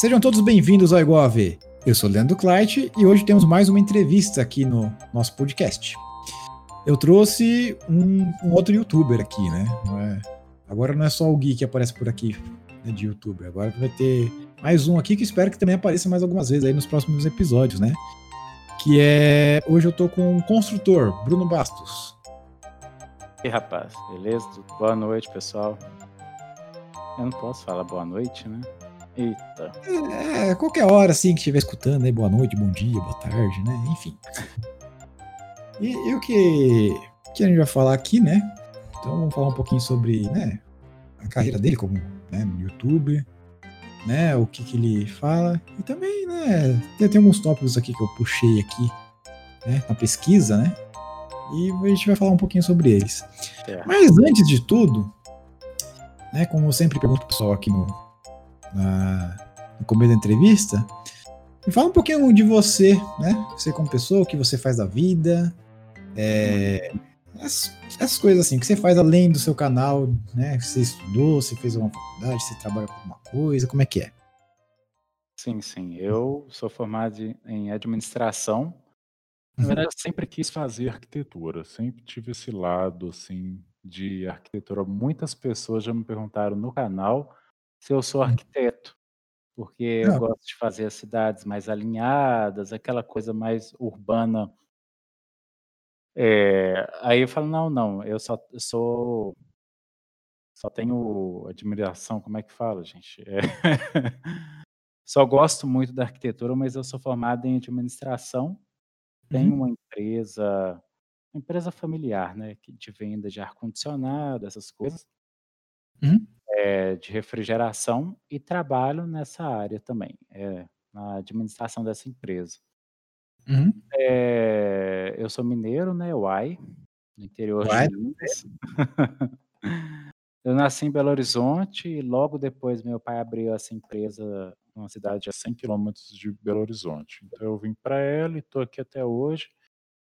Sejam todos bem-vindos ao Ver. Eu sou Leandro Kleit e hoje temos mais uma entrevista aqui no nosso podcast. Eu trouxe um, um outro youtuber aqui, né? Não é, agora não é só o Gui que aparece por aqui né, de youtuber, agora vai ter mais um aqui que espero que também apareça mais algumas vezes aí nos próximos episódios, né? Que é. Hoje eu tô com um construtor, Bruno Bastos. E aí, rapaz, beleza? Boa noite, pessoal. Eu não posso falar boa noite, né? Eita. É, qualquer hora assim que estiver escutando aí, boa noite, bom dia, boa tarde, né? Enfim. E, e, o que, que a gente vai falar aqui, né? Então vamos falar um pouquinho sobre né, a carreira dele como né, youtuber, né? O que, que ele fala. E também, né? Tem, tem alguns tópicos aqui que eu puxei aqui, né? Na pesquisa, né? E a gente vai falar um pouquinho sobre eles. É. Mas antes de tudo, né? Como eu sempre pergunto pro pessoal aqui no, na, no começo da entrevista, me fala um pouquinho de você, né? Você como pessoa, o que você faz da vida, é, essas, essas, coisas assim, o que você faz além do seu canal, né? Você estudou, você fez uma faculdade, você trabalha com alguma coisa, como é que é? Sim, sim. Eu sou formado em administração. Na uhum. verdade, eu sempre quis fazer arquitetura, sempre tive esse lado assim de arquitetura. Muitas pessoas já me perguntaram no canal se eu sou hum. arquiteto, porque eu gosto de fazer as cidades mais alinhadas, aquela coisa mais urbana. É, aí eu falo, não, não, eu só eu sou só tenho admiração, como é que fala, gente? É, só gosto muito da arquitetura, mas eu sou formado em administração. Tenho uhum. uma empresa, uma empresa familiar, né, de venda de ar condicionado, essas coisas. Uhum é, de refrigeração e trabalho nessa área também, é, na administração dessa empresa. Uhum. É, eu sou mineiro, né, Uai, no interior Uai. de Minas. eu nasci em Belo Horizonte e logo depois meu pai abriu essa empresa numa cidade a 100 quilômetros de Belo Horizonte. Então eu vim para ela e estou aqui até hoje.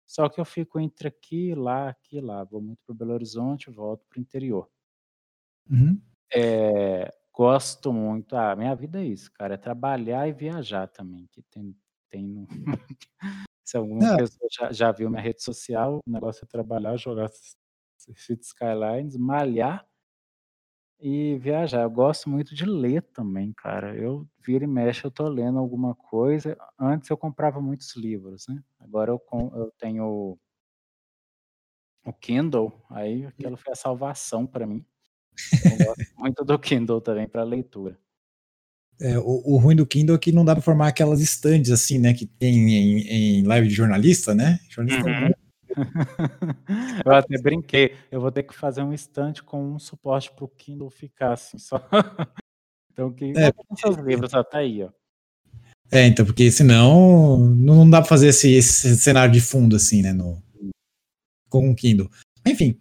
Só que eu fico entre aqui, lá, aqui, lá. Vou muito para Belo Horizonte, volto para o interior. Uhum. É, gosto muito. Ah, minha vida é isso, cara, é trabalhar e viajar também, que tem tem no se alguma Não. pessoa já já viu minha rede social, o negócio é trabalhar, jogar Cities Skylines, malhar e viajar. Eu gosto muito de ler também, cara. Eu vira e mexe, eu tô lendo alguma coisa. Antes eu comprava muitos livros, né, agora eu eu tenho o Kindle, aí aquilo foi a salvação para mim. Eu gosto muito do Kindle também para leitura. É, o, o, ruim do Kindle é que não dá para formar aquelas estandes assim, né, que tem em, em live de jornalista, né? Jornalista uhum. eu até brinquei, eu vou ter que fazer um estante com um suporte para o Kindle ficar assim, só. então, que é, seus livros até aí, ó. É, então, porque senão não dá para fazer esse, esse, cenário de fundo assim, né, no, com o Kindle. Enfim,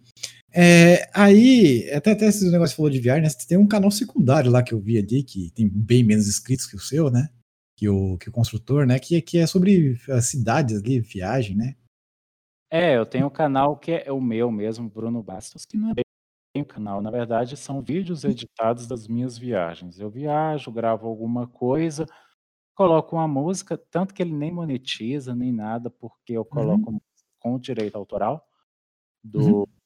é, aí, até, até esse negócio falou de viagem, né? Tem um canal secundário lá que eu vi ali, que tem bem menos inscritos que o seu, né? Que o, que o construtor, né? Que, que é sobre as cidades ali, viagem, né? É, eu tenho um canal que é o meu mesmo, Bruno Bastos, que não é bem um canal, na verdade são vídeos editados das minhas viagens. Eu viajo, gravo alguma coisa, coloco uma música, tanto que ele nem monetiza, nem nada, porque eu coloco uhum. com direito autoral do, uhum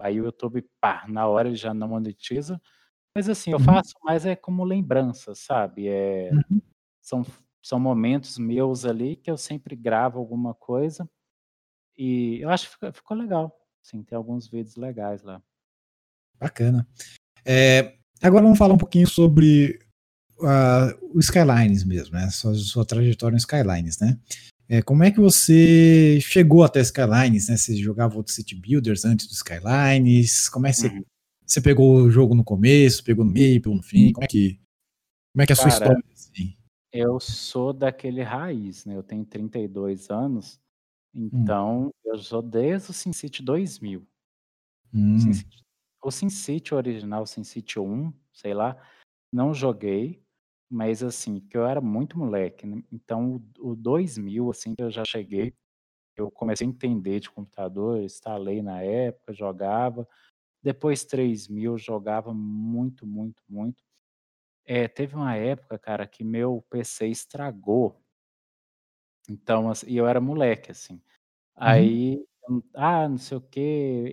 aí o YouTube, pá, na hora ele já não monetiza. Mas assim, eu uhum. faço mais é como lembrança, sabe? É, uhum. são, são momentos meus ali que eu sempre gravo alguma coisa. E eu acho que ficou, ficou legal. Sim, tem alguns vídeos legais lá. Bacana. É, agora vamos falar um pouquinho sobre uh, o Skylines mesmo, né? Sua, sua trajetória no Skylines, né? É, como é que você chegou até Skylines, né? Você jogava outros City Builders antes do Skylines? Como é que você, uhum. você pegou o jogo no começo, pegou no meio, pegou no fim? Como é que, como é, que é a sua história? Assim? Eu sou daquele raiz, né? Eu tenho 32 anos, hum. então hum. eu sou desde o SimCity 2000. Hum. O SimCity original, o SimCity 1, sei lá, não joguei, mas assim, porque eu era muito moleque, né, então o 2000, assim, que eu já cheguei, eu comecei a entender de computador, instalei na época, jogava. Depois 3000, jogava muito, muito, muito. É, teve uma época, cara, que meu PC estragou. Então, assim, e eu era moleque, assim. Uhum. Aí, hum, ah, não sei o quê,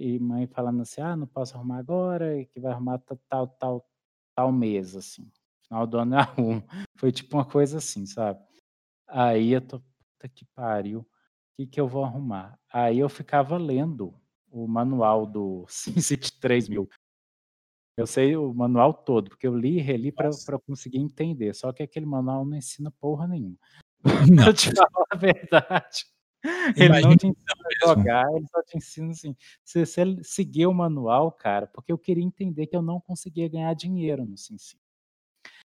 e mãe falando assim: "Ah, não posso arrumar agora, e que vai arrumar ta tal tal tal mês", assim. Final do ano eu arrumo. Foi tipo uma coisa assim, sabe. Aí eu tô: "Puta que pariu, que que eu vou arrumar?". Aí eu ficava lendo o manual do SimCity 3000. Eu sei o manual todo, porque eu li e reli pra conseguir entender, só que aquele manual não ensina porra nenhuma. Não. Pra te falar a verdade. Ele não te ensina a jogar, ele só te ensina, assim, se você seguir o manual, cara porque eu queria entender que eu não conseguia ganhar dinheiro no SimCity.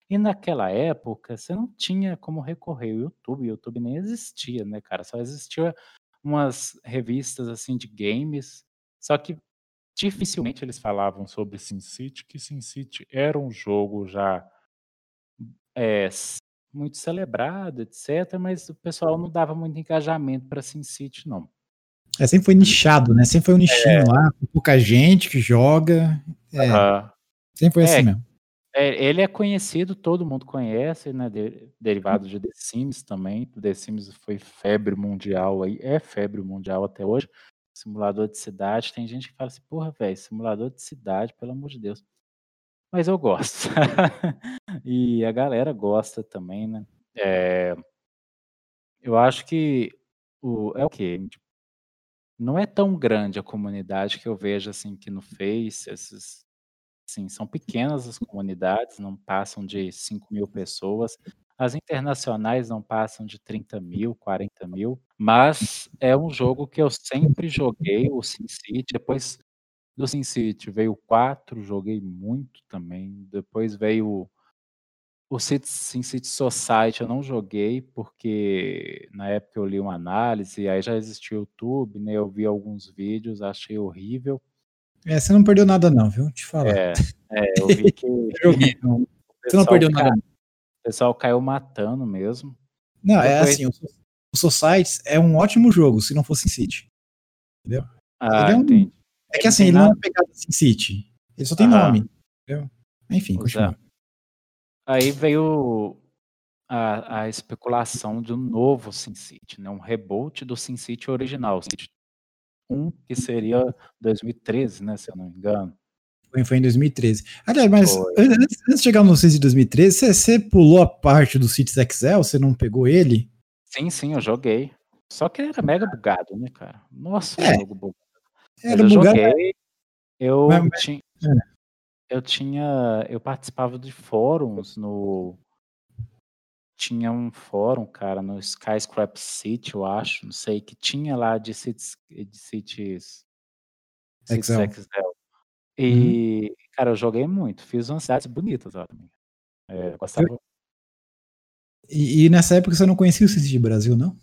E naquela época, você não tinha como recorrer ao YouTube, o YouTube nem existia, né, cara, só existia umas revistas, assim, de games, só que dificilmente eles falavam sobre SimCity, que SimCity era um jogo já, s muito celebrado, etc, mas o pessoal não dava muito engajamento pra SimCity não. É, sempre foi nichado, né, sempre foi um nichinho É. lá, com pouca gente que joga. É, sempre foi assim É. mesmo. É, ele é conhecido, todo mundo conhece, né, de derivado de The Sims também, The Sims foi febre mundial aí, é febre mundial até hoje. Simulador de cidade, tem gente que fala assim: "Porra, velho, simulador de cidade, pelo amor de Deus". Mas eu gosto. E a galera gosta também, né. Eh eu acho que o é o quê? Não é tão grande a comunidade que eu vejo, assim, que no Face, esses assim, são pequenas as comunidades, não passam de 5.000 pessoas. As internacionais não passam de 30.000, 40.000, mas é um jogo que eu sempre joguei, o SimCity, depois do SimCity veio o 4, joguei muito também, depois veio o SimCity Society eu não joguei, porque na época eu li uma análise, aí já existia o YouTube, né, eu vi alguns vídeos, achei horrível. É, você não perdeu nada não, viu, te falar. É, é, eu vi que joguei, não. Você não perdeu ca nada não. o pessoal caiu matando mesmo. Não, é Depois assim, o So o Society é um ótimo jogo, se não for SimCity. Entendeu? Ah, é um é que assim, ele não é nada uma pegada SimCity, ele só tem Aham. nome, entendeu? Enfim, é. continua. Aí veio a a especulação de um novo SimCity, né, um reboot do SimCity original, SimCity 1, que seria 2013, né, se eu não me engano. Foi em 2013. Aliás, mas antes antes de chegar no SimCity de 2013, você você pulou a parte do Cities Excel, você não pegou ele? Sim, sim, eu joguei. Só que ele era mega bugado, né, cara. Nossa, É. jogo bugado. Era eu bugado, joguei, eu mas mas ti hã. eu tinha eu participava de fóruns no tinha um fórum, cara, no Skyscraper City, eu acho, não sei, que tinha lá de cities de cities Cities Excel. Excel. Uhum. E, cara, eu joguei muito, fiz umas cidades bonitas lá também. É, Eu gostava E e nessa época você não conhecia o SimCity Brasil, não?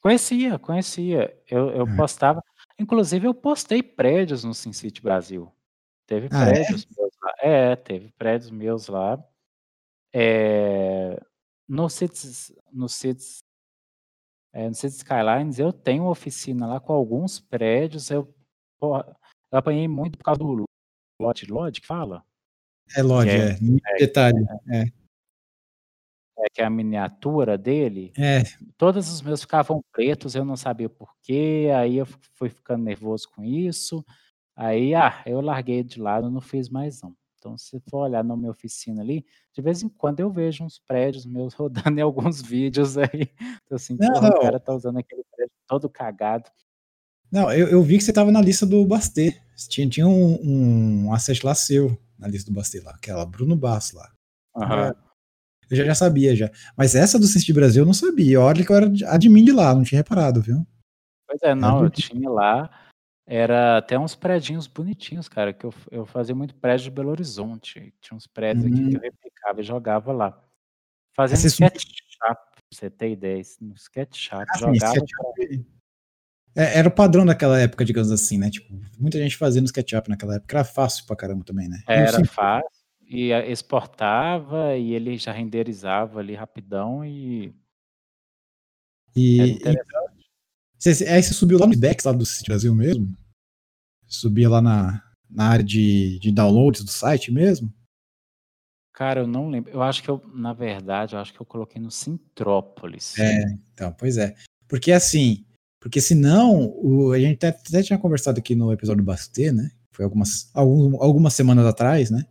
Conhecia, conhecia. Eu eu Hã. postava inclusive eu postei prédios no SimCity Brasil. Teve Ah, é? prédios meus lá é, teve prédios meus lá. Eh, no Cities no Cities eh, no Cities Skylines eu tenho uma oficina lá com alguns prédios, eu porra, eu apanhei muito por causa do lote LOD que fala? É Que LOD, é é, é detalhe, é. é, que é a miniatura dele, É. todos os meus ficavam pretos, eu não sabia porquê, aí eu fu fui ficando nervoso com isso, aí, ah, eu larguei de lado, não fiz mais não. Então se for olhar na minha oficina ali, de vez em quando eu vejo uns prédios meus rodando em alguns vídeos aí, tô assim: Não, "Porra, o não. cara tá usando aquele prédio todo cagado". Não, eu eu vi que você estava na lista do Bastê, tinha tinha um um asset lá seu, na lista do Bastê lá, aquela Bruno Bastos lá. Aham. É. Eu já já sabia já. Mas essa do SimCity Brasil eu não sabia, olha que eu era admin de lá, não tinha reparado, viu. Pois é, não, eu tinha lá, era até uns predinhos bonitinhos, cara, que eu eu fazia muito prédio de Belo Horizonte, tinha uns prédios aqui que Hum. eu replicava e jogava lá. No você subiu SketchUp, pra você ter ideia, no SketchUp, Ah, jogava SketchUp é, era o padrão daquela época, digamos assim, né, tipo, muita gente fazia no SketchUp naquela época, era fácil pra caramba também, né. E Era fácil, e exportava e ele já renderizava ali rapidão e E interessante. Você aí você subiu lá no IDEX lá do SimCity Brasil mesmo? Subia lá na na área de de downloads do site mesmo? Cara, eu não lembro. Eu acho que eu, na verdade, eu acho que eu coloquei no Sintrópolis. É, então, pois é. Porque assim, porque senão, o, a gente até, até, tinha conversado aqui no episódio do Basté, né? Foi algumas, algum, algumas semanas atrás, né?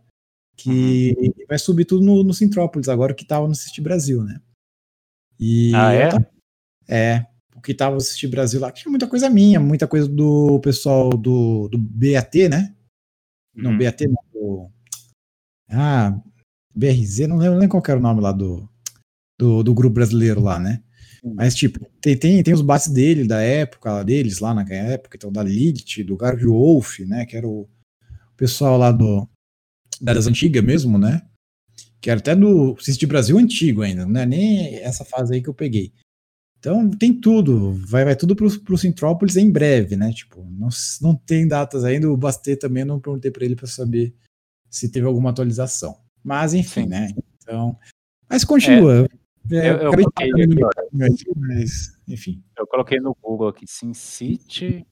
Que uhum. vai subir tudo no, no Sintrópolis, agora que tava no City Brasil, né? E ah, é? é, que tava City Brasil lá, tinha muita coisa minha, muita coisa do pessoal do, do BAT, né? Uhum. Não, BAT não, do, ah, BRZ, não lembro nem qual era o nome lá do, do, do grupo brasileiro lá, né? Mas, tipo, tem, tem, tem os bases dele, da época deles, lá na época, então, da Lilith, do Garg Wolf, né? Que era o pessoal lá do, das antigas mesmo, né? Que era até do City Brasil antigo ainda, não é nem essa fase aí que eu peguei. Então tem tudo, vai, vai tudo pro, pro Sintrópolis em breve, né? Tipo, não, não tem datas ainda, o Bastê também não perguntei para ele para saber se teve alguma atualização. Mas enfim, Sim. né? Então, mas continua. É, é, eu, eu coloquei aqui, mas, enfim. Eu coloquei no Google aqui SimCity,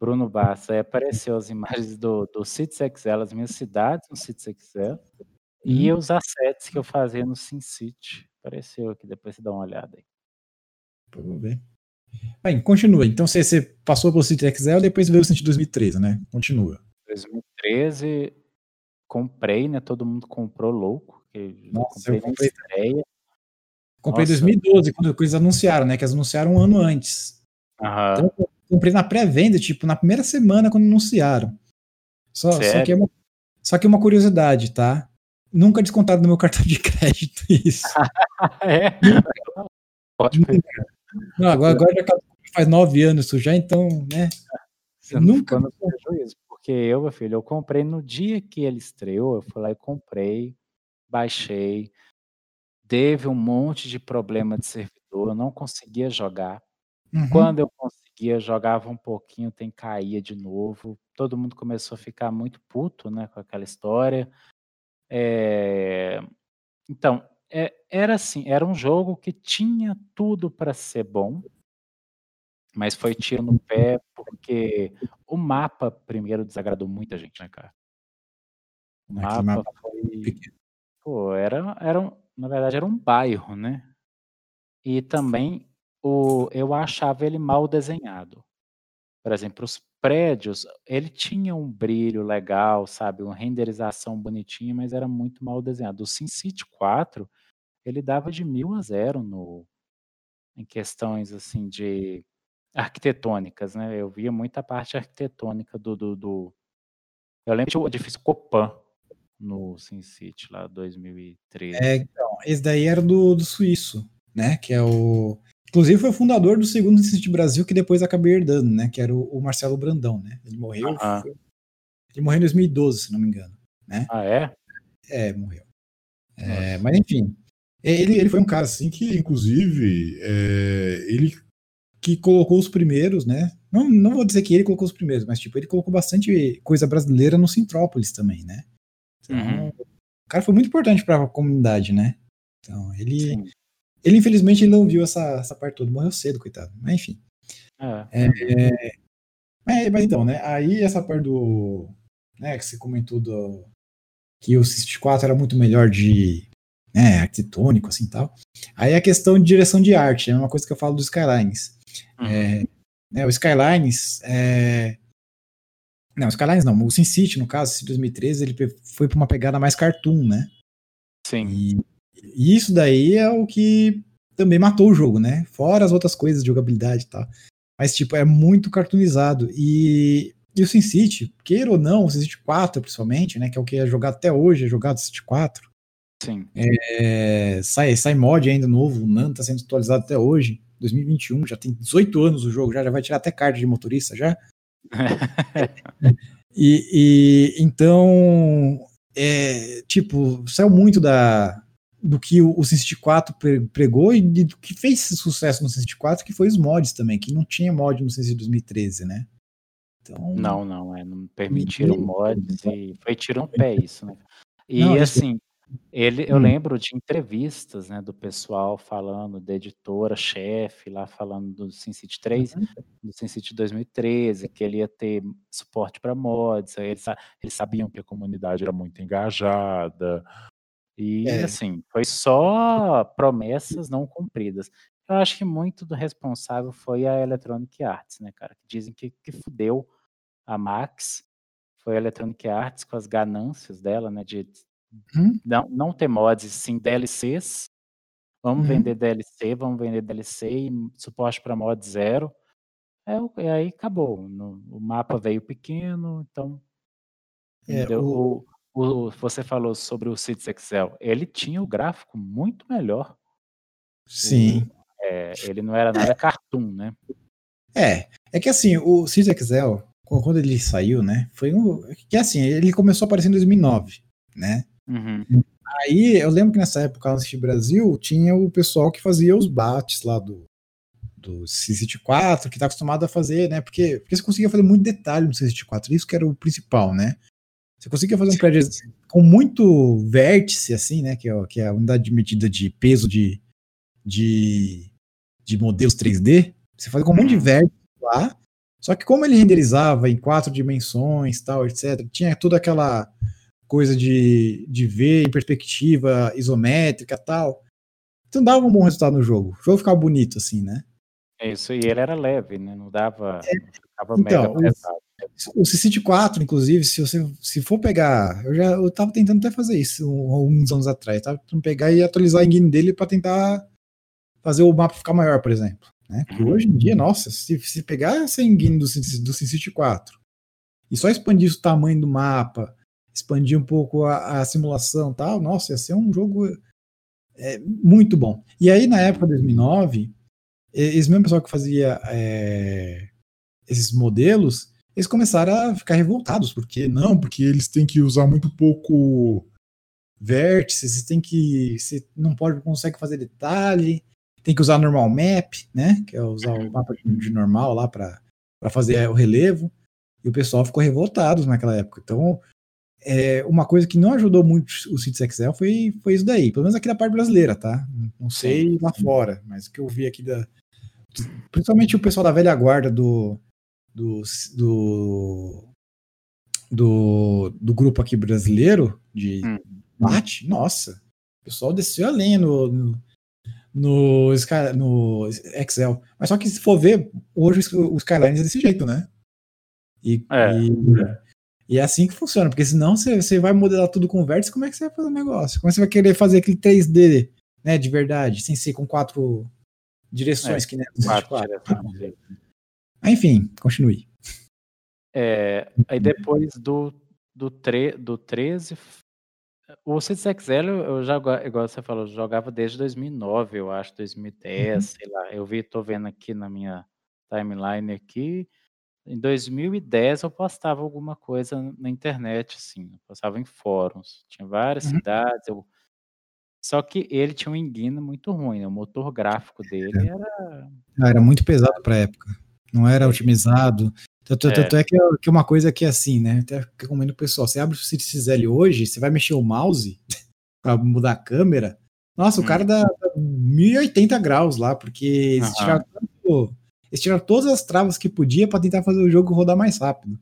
Bruno Bassa, aí apareceu as imagens do, do Cities Excel, as minhas cidades no Cities Excel, hum. e os assets que eu fazia no SimCity. Apareceu aqui, depois você dá uma olhada aí. Vamos ver. Bem, continua. Então você, você passou pelo Cities Excel, depois veio o Cities 2013, né? Continua. 2013, comprei, né? Todo mundo comprou louco. Nossa, comprei eu comprei estreia. Comprei em 2012, quando eles anunciaram, né? Que eles anunciaram um ano antes. Uhum. Então, eu comprei na pré-venda, tipo, na primeira semana quando anunciaram. Só, só, que é uma, só que é uma curiosidade, tá? Nunca descontado no meu cartão de crédito isso. é? Pode Não, agora, agora já faz nove anos isso já, então, né? Você nunca. No prejuízo, porque eu, meu filho, eu comprei no dia que ele estreou, eu fui lá e comprei, baixei, teve um monte de problema de servidor, eu não conseguia jogar. Uhum. Quando eu conseguia, jogava um pouquinho, tem caía de novo. Todo mundo começou a ficar muito puto, né, com aquela história. É... Então, é, era assim, era um jogo que tinha tudo para ser bom, mas foi tiro no pé porque o mapa primeiro desagradou muita gente, né, cara? O mapa, mapa foi, pô, era, era um, na verdade era um bairro, né? E também o, eu achava ele mal desenhado. Por exemplo, os prédios, ele tinha um brilho legal, sabe, uma renderização bonitinha, mas era muito mal desenhado. O SimCity 4, ele dava de mil a zero no, em questões assim de arquitetônicas, né? Eu via muita parte arquitetônica do, do, do... eu lembro do edifício Copan no SimCity lá 2013. É, então, esse daí era do, do suíço, né? Que é o. Inclusive foi o fundador do segundo Instituto Brasil, que depois acabei herdando, né? Que era o, o Marcelo Brandão, né? Ele morreu. Foi... Ele morreu em 2012, se não me engano. Né? Ah, é? É, morreu. É, mas enfim. Ele, ele foi um cara assim que, inclusive, é, ele que colocou os primeiros, né? Não, não vou dizer que ele colocou os primeiros, mas tipo, ele colocou bastante coisa brasileira no Sintrópolis também, né? Então, uhum. o cara foi muito importante para a comunidade, né? Então, ele. Sim. Ele, infelizmente, ele não viu essa, essa parte toda, morreu cedo, coitado. Mas, enfim. Ah. É, é, mas, mas, então, né? Aí essa parte do. Né, que você comentou do. Que o City 4 era muito melhor de. Né, arquitetônico, assim tal. Aí a questão de direção de arte, é uma coisa que eu falo do Skylines. Uhum. É, né, o Skylines. É, não, o Skylines não, o SimCity, no caso, esse 2013, ele foi para uma pegada mais cartoon, né? Sim. E, e, isso daí é o que também matou o jogo, né? Fora as outras coisas de jogabilidade e tal. Mas, tipo, é muito cartoonizado. E, e o SimCity, queira ou não, o SimCity 4, principalmente, né? Que é o que é jogado até hoje, é jogado o SimCity 4. Sim. É, sai, sai mod ainda novo, o NAN tá sendo atualizado até hoje, 2021, já tem 18 anos o jogo, já, já vai tirar até card de motorista já. e, e, então, é, tipo, saiu muito da, do que o, o 4 pregou e do que fez sucesso no SimCity 4, que foi os mods também, que não tinha mod no SimCity 2013, né? Então, não, não, é, não permitiram mods e foi tirando pé isso, né? E não, assim, ele, eu hum. lembro de entrevistas, né, do pessoal falando, da editora, chefe lá falando do SimCity 3, uhum. do SimCity 2013, que ele ia ter suporte para mods, eles, eles sabiam que a comunidade era muito engajada, E, é. assim, foi só promessas não cumpridas. Eu acho que muito do responsável foi a Electronic Arts, né, cara? Que dizem que, que fudeu a Max. Foi a Electronic Arts com as ganâncias dela, né? De uhum. não, não ter mods, sim DLCs. Vamos uhum. vender DLC, vamos vender DLC e suporte para mod zero. É, e aí acabou. No, o mapa veio pequeno, então. É, o... O, o, você falou sobre o Cities Excel. Ele tinha o gráfico muito melhor. Sim. O, é, ele não era nada é. cartoon, né? É, é que assim, o Cities Excel, quando ele saiu, né, foi um, que assim, ele começou a aparecer em 2009, né? Uhum. Aí eu lembro que nessa época no Brasil tinha o pessoal que fazia os bates lá do, do City 4, que tá acostumado a fazer, né? Porque, porque você conseguia fazer muito detalhe no City 4, isso que era o principal, né? Você conseguia fazer um prédio com muito vértice, assim, né? Que é, que é a unidade de medida de peso de, de, de modelos 3D. Você fazia com um monte de uhum. vértice lá. Só que como ele renderizava em quatro dimensões, tal, etc., tinha toda aquela coisa de, de ver em perspectiva isométrica tal. Então dava um bom resultado no jogo. O jogo ficava bonito, assim, né? É isso, e ele era leve, né? Não dava. É, ficava então, mega pesado. O, o City 4, inclusive, se você se for pegar. Eu já eu tava tentando até fazer isso uns anos atrás. Tava tentando pegar e atualizar a engine dele para tentar fazer o mapa ficar maior, por exemplo. Né? Porque hoje em dia, nossa, se, se pegar essa engine do, do SimCity 4 e só expandir o tamanho do mapa, expandir um pouco a, a simulação tal, nossa, ia ser um jogo é, muito bom. E aí, na época de 2009, esse mesmo pessoal que fazia é, esses modelos, eles começaram a ficar revoltados, porque não, porque eles têm que usar muito pouco vértices, tem que, você não pode, consegue fazer detalhe, tem que usar normal map, né, que é usar o mapa de normal lá para fazer o relevo, e o pessoal ficou revoltado naquela época. Então, é, uma coisa que não ajudou muito o Cities Excel foi, foi isso daí, pelo menos aqui da parte brasileira, tá? Não sei lá fora, mas o que eu vi aqui da, principalmente o pessoal da velha guarda do do, do, do, do grupo aqui brasileiro de hum. bate, nossa, o pessoal desceu a lenha no, no, no, no Excel. Mas só que se for ver, hoje o Skylines é desse jeito, né? E, é. e, e, é assim que funciona, porque senão você, você vai modelar tudo com vértice, como é que você vai fazer o negócio? Como é que você vai querer fazer aquele 3D, né, de verdade, sem ser com quatro direções, é, que nem né? Enfim, continue. É, aí depois do, do, tre, do 13, o Cities XL eu já, igual você falou, jogava desde 2009, eu acho, 2010, uhum. sei lá. Eu vi, tô vendo aqui na minha timeline aqui, em 2010 eu postava alguma coisa na internet, assim, eu postava em fóruns, tinha várias uhum. cidades, eu só que ele tinha um engine muito ruim, né? O motor gráfico dele é. era. Ah, era muito pesado para época. Não era é. otimizado. Tanto é, tanto é que, que é uma coisa que é assim, né? Até recomendo o pessoal. Você abre o Cities L hoje, você vai mexer o mouse para mudar a câmera. Nossa, hum. o cara dá, dá 1080 graus lá, porque eles tiraram, eles tiraram todas as travas que podia para tentar fazer o jogo rodar mais rápido.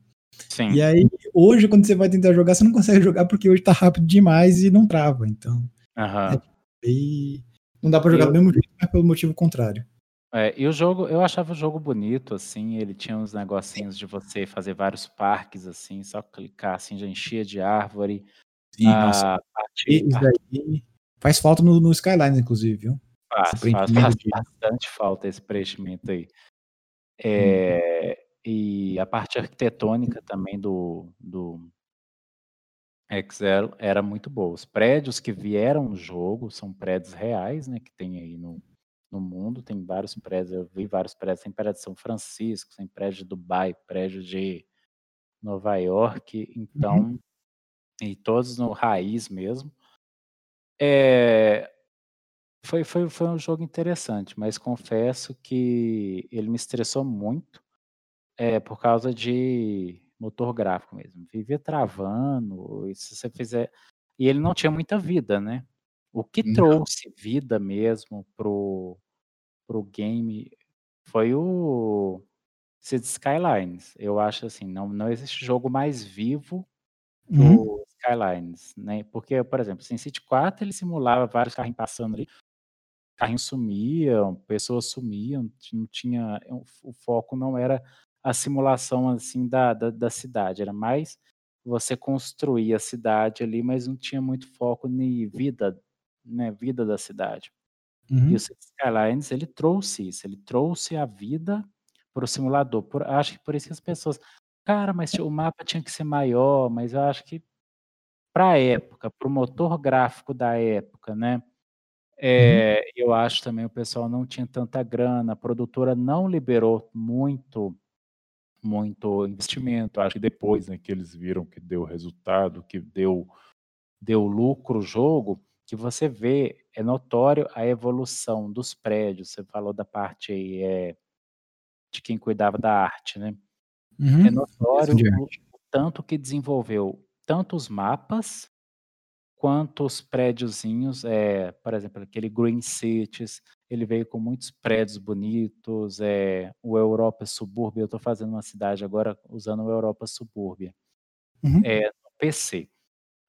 Sim. E aí, hoje, quando você vai tentar jogar, você não consegue jogar porque hoje tá rápido demais e não trava. Então. Uhum. É, e não dá para jogar eu... do mesmo jeito, mas pelo motivo contrário. É, e o jogo, eu achava o jogo bonito, assim, ele tinha uns negocinhos de você fazer vários parques, assim, só clicar, assim, já enchia de árvore. Sim, a nossa. Parte, parte... faz falta no, no Skyline, inclusive, viu? Faz, faz, faz bastante falta esse preenchimento aí. É, hum. E a parte arquitetônica também do, do, Excel era muito boa. Os prédios que vieram no jogo são prédios reais, né, que tem aí no, no mundo, tem vários prédios, eu vi vários prédios, tem prédio de São Francisco, tem prédio de Dubai, prédio de Nova York, então, uhum. e todos no raiz mesmo. É, foi, foi, foi um jogo interessante, mas confesso que ele me estressou muito, é, por causa de motor gráfico mesmo. Vivia travando, e se você fizer. E ele não tinha muita vida, né? O que não. trouxe vida mesmo pro, pro game foi o Cities Skylines. Eu acho assim, não, não existe jogo mais vivo do uhum. Skylines, né? Porque, por exemplo, SimCity 4 ele simulava vários carrinhos passando ali, carrinhos sumiam, pessoas sumiam, não tinha o foco não era a simulação assim da, da, da cidade, era mais você construir a cidade ali, mas não tinha muito foco em vida, né, vida da cidade. Uhum. E o Skylines ele trouxe isso, ele trouxe a vida para o simulador. Por, acho que por isso que as pessoas, cara, mas o mapa tinha que ser maior, mas eu acho que para a época, para o motor gráfico da época, né? É, uhum. Eu acho também o pessoal não tinha tanta grana, a produtora não liberou muito, muito investimento. Acho que depois né, que eles viram que deu resultado, que deu, deu lucro o jogo, que você vê, é notório a evolução dos prédios. Você falou da parte aí, é, de quem cuidava da arte, né? Uhum. É notório o, o tanto que desenvolveu tanto os mapas quanto os prédiozinhos, é, por exemplo, aquele Green Cities, ele veio com muitos prédios bonitos, é, o Europa Subúrbia, eu estou fazendo uma cidade agora usando o Europa Subúrbia, uhum. é, no PC.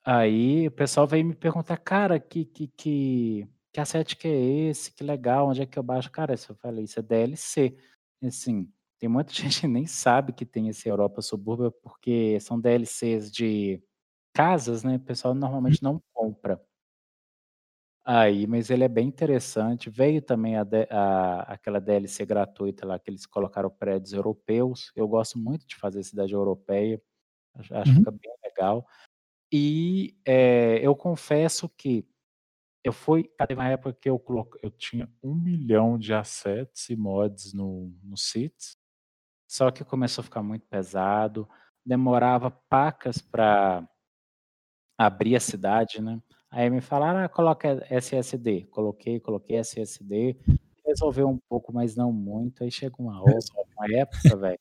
Aí o pessoal veio me perguntar, cara, que, que, que, que asset que é esse? Que legal, onde é que eu baixo? Cara, eu falei, isso é DLC. Assim, tem muita gente que nem sabe que tem esse Europa Subúrbia, porque são DLCs de casas, né, o pessoal normalmente não compra. Aí, mas ele é bem interessante. Veio também a, a, aquela DLC gratuita lá que eles colocaram prédios europeus. Eu gosto muito de fazer cidade europeia. Acho, acho uhum. que fica bem legal. E é, eu confesso que eu fui. Teve uma época que eu coloquei, eu tinha um milhão de assets e mods no, no Cities. Só que começou a ficar muito pesado. Demorava pacas para abrir a cidade, né? Aí me falaram, ah, coloca SSD. Coloquei, coloquei SSD. Resolveu um pouco, mas não muito. Aí chegou uma, uma época, velho,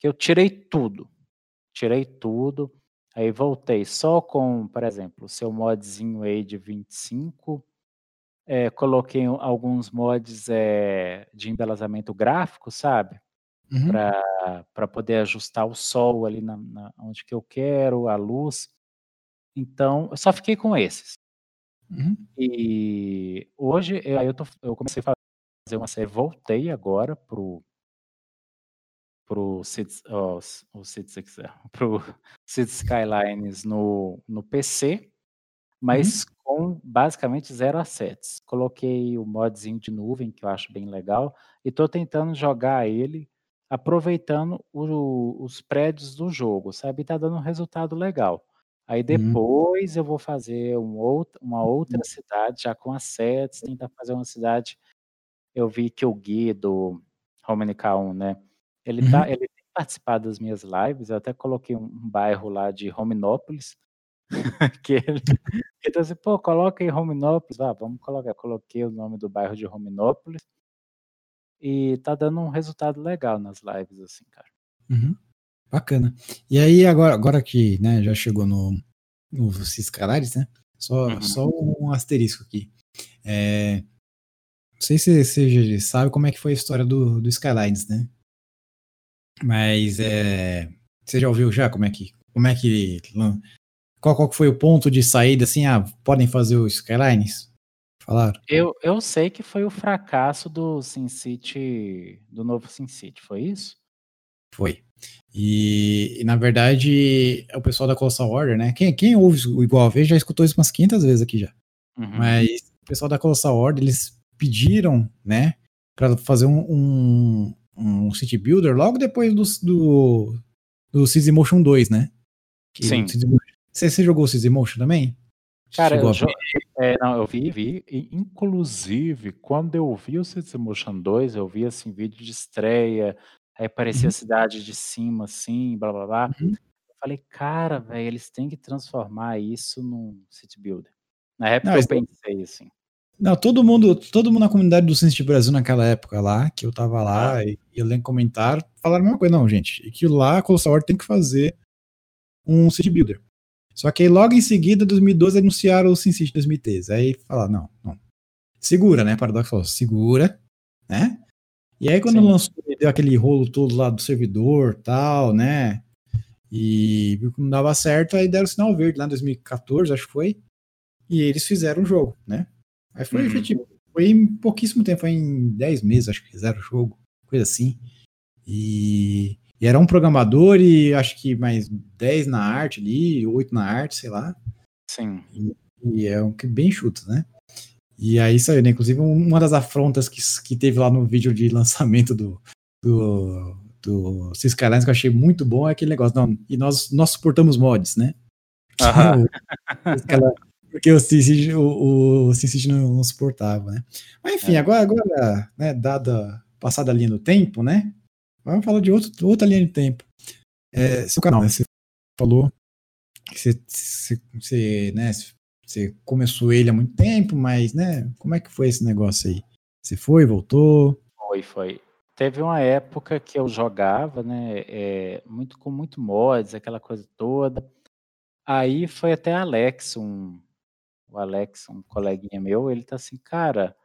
que eu tirei tudo. Tirei tudo. Aí voltei só com, por exemplo, o seu modzinho aí de 25. É, coloquei alguns mods é, de embelezamento gráfico, sabe? Uhum. Para poder ajustar o sol ali na, na, onde que eu quero, a luz. Então, eu só fiquei com esses. Uhum. E hoje eu, eu, tô, eu, comecei a fazer uma série, voltei agora pro pro Cities, oh, o Cities, pro Cities Skylines no, no PC, mas uhum. com basicamente zero assets. Coloquei o modzinho de nuvem, que eu acho bem legal, e estou tentando jogar ele aproveitando o, os prédios do jogo, sabe? E tá dando um resultado legal. Aí uhum. depois eu vou fazer um outro, uma outra uhum. cidade, já com assets, tentar fazer uma cidade. Eu vi que o Gui do Romani K1, né? Ele, tá, uhum. ele tem participado das minhas lives, eu até coloquei um, um bairro lá de Rominópolis, que ele, ele assim, pô, coloca aí Rominópolis, ah, vamos colocar, coloquei o nome do bairro de Rominópolis, e tá dando um resultado legal nas lives, assim, cara. Uhum. Bacana. E aí, agora, agora que né, já chegou no, no Ciscalares, né? Só, uhum. só um asterisco aqui. É, não sei se você sabe como é que foi a história do, do Skylines, né? Mas é, você já ouviu já como é que como é que qual, qual foi o ponto de saída assim? Ah, podem fazer o Skylines? Falaram? Eu, eu sei que foi o fracasso do SimCity, do novo SimCity, foi isso? Foi. E, e, na verdade, é o pessoal da Colossal Order, né? Quem, quem ouve o Igual a Vez já escutou isso umas 500 vezes aqui já. Uhum. Mas o pessoal da Colossal Order, eles pediram, né, para fazer um, um, um, City Builder logo depois do, do, do Motion 2, né? Que Sim. Você, você jogou o Motion também? Cara, eu, é, não, eu vi, vi, e inclusive, quando eu vi o Cities Motion 2, eu vi, assim, vídeo de estreia, Aí parecia uhum. a cidade de cima, assim, blá blá blá. Uhum. Eu falei, cara, velho, eles têm que transformar isso num city builder. Na época não, eu pensei assim. Não, todo mundo, todo mundo na comunidade do City Brasil naquela época lá, que eu tava lá ah. e, e eu lembro comentário, falaram a mesma coisa, não, gente, que lá a Colossal War tem que fazer um city builder. Só que aí logo em seguida, 2012, anunciaram o SimCity 2013. Aí falaram, não, não. Segura, né? Paradox falou, segura, né? E aí quando Sim. lançou, deu aquele rolo todo lá do servidor tal, né? E viu que não dava certo, aí deram sinal verde lá em 2014, acho que foi. E eles fizeram o jogo, né? Aí foi uhum. efetivo. Foi em pouquíssimo tempo, foi em 10 meses, acho que fizeram o jogo, coisa assim. E, e, era um programador e acho que mais 10 na arte ali, 8 na arte, sei lá. Sim. E, e é um que bem chuto, né? E aí saiu, né? Inclusive, uma das afrontas que, que teve lá no vídeo de lançamento do, do, do Skylines que eu achei muito bom é aquele negócio. Não, e nós, nós suportamos mods, né? Aham. porque o SimCity, o, o SimCity não, não, suportava, né? Mas enfim, é. agora, agora né, dada passada a linha do tempo, né? Vamos falar de outro, outra linha de tempo. É, seu canal, né? Você falou que você, você, você, né, você começou ele há muito tempo, mas, né? Como é que foi esse negócio aí? Você foi, voltou? Foi, foi. Teve uma época que eu jogava, né? É, muito com muito mods, aquela coisa toda. Aí foi até Alex, um, o Alex, um coleguinha meu, ele tá assim, cara,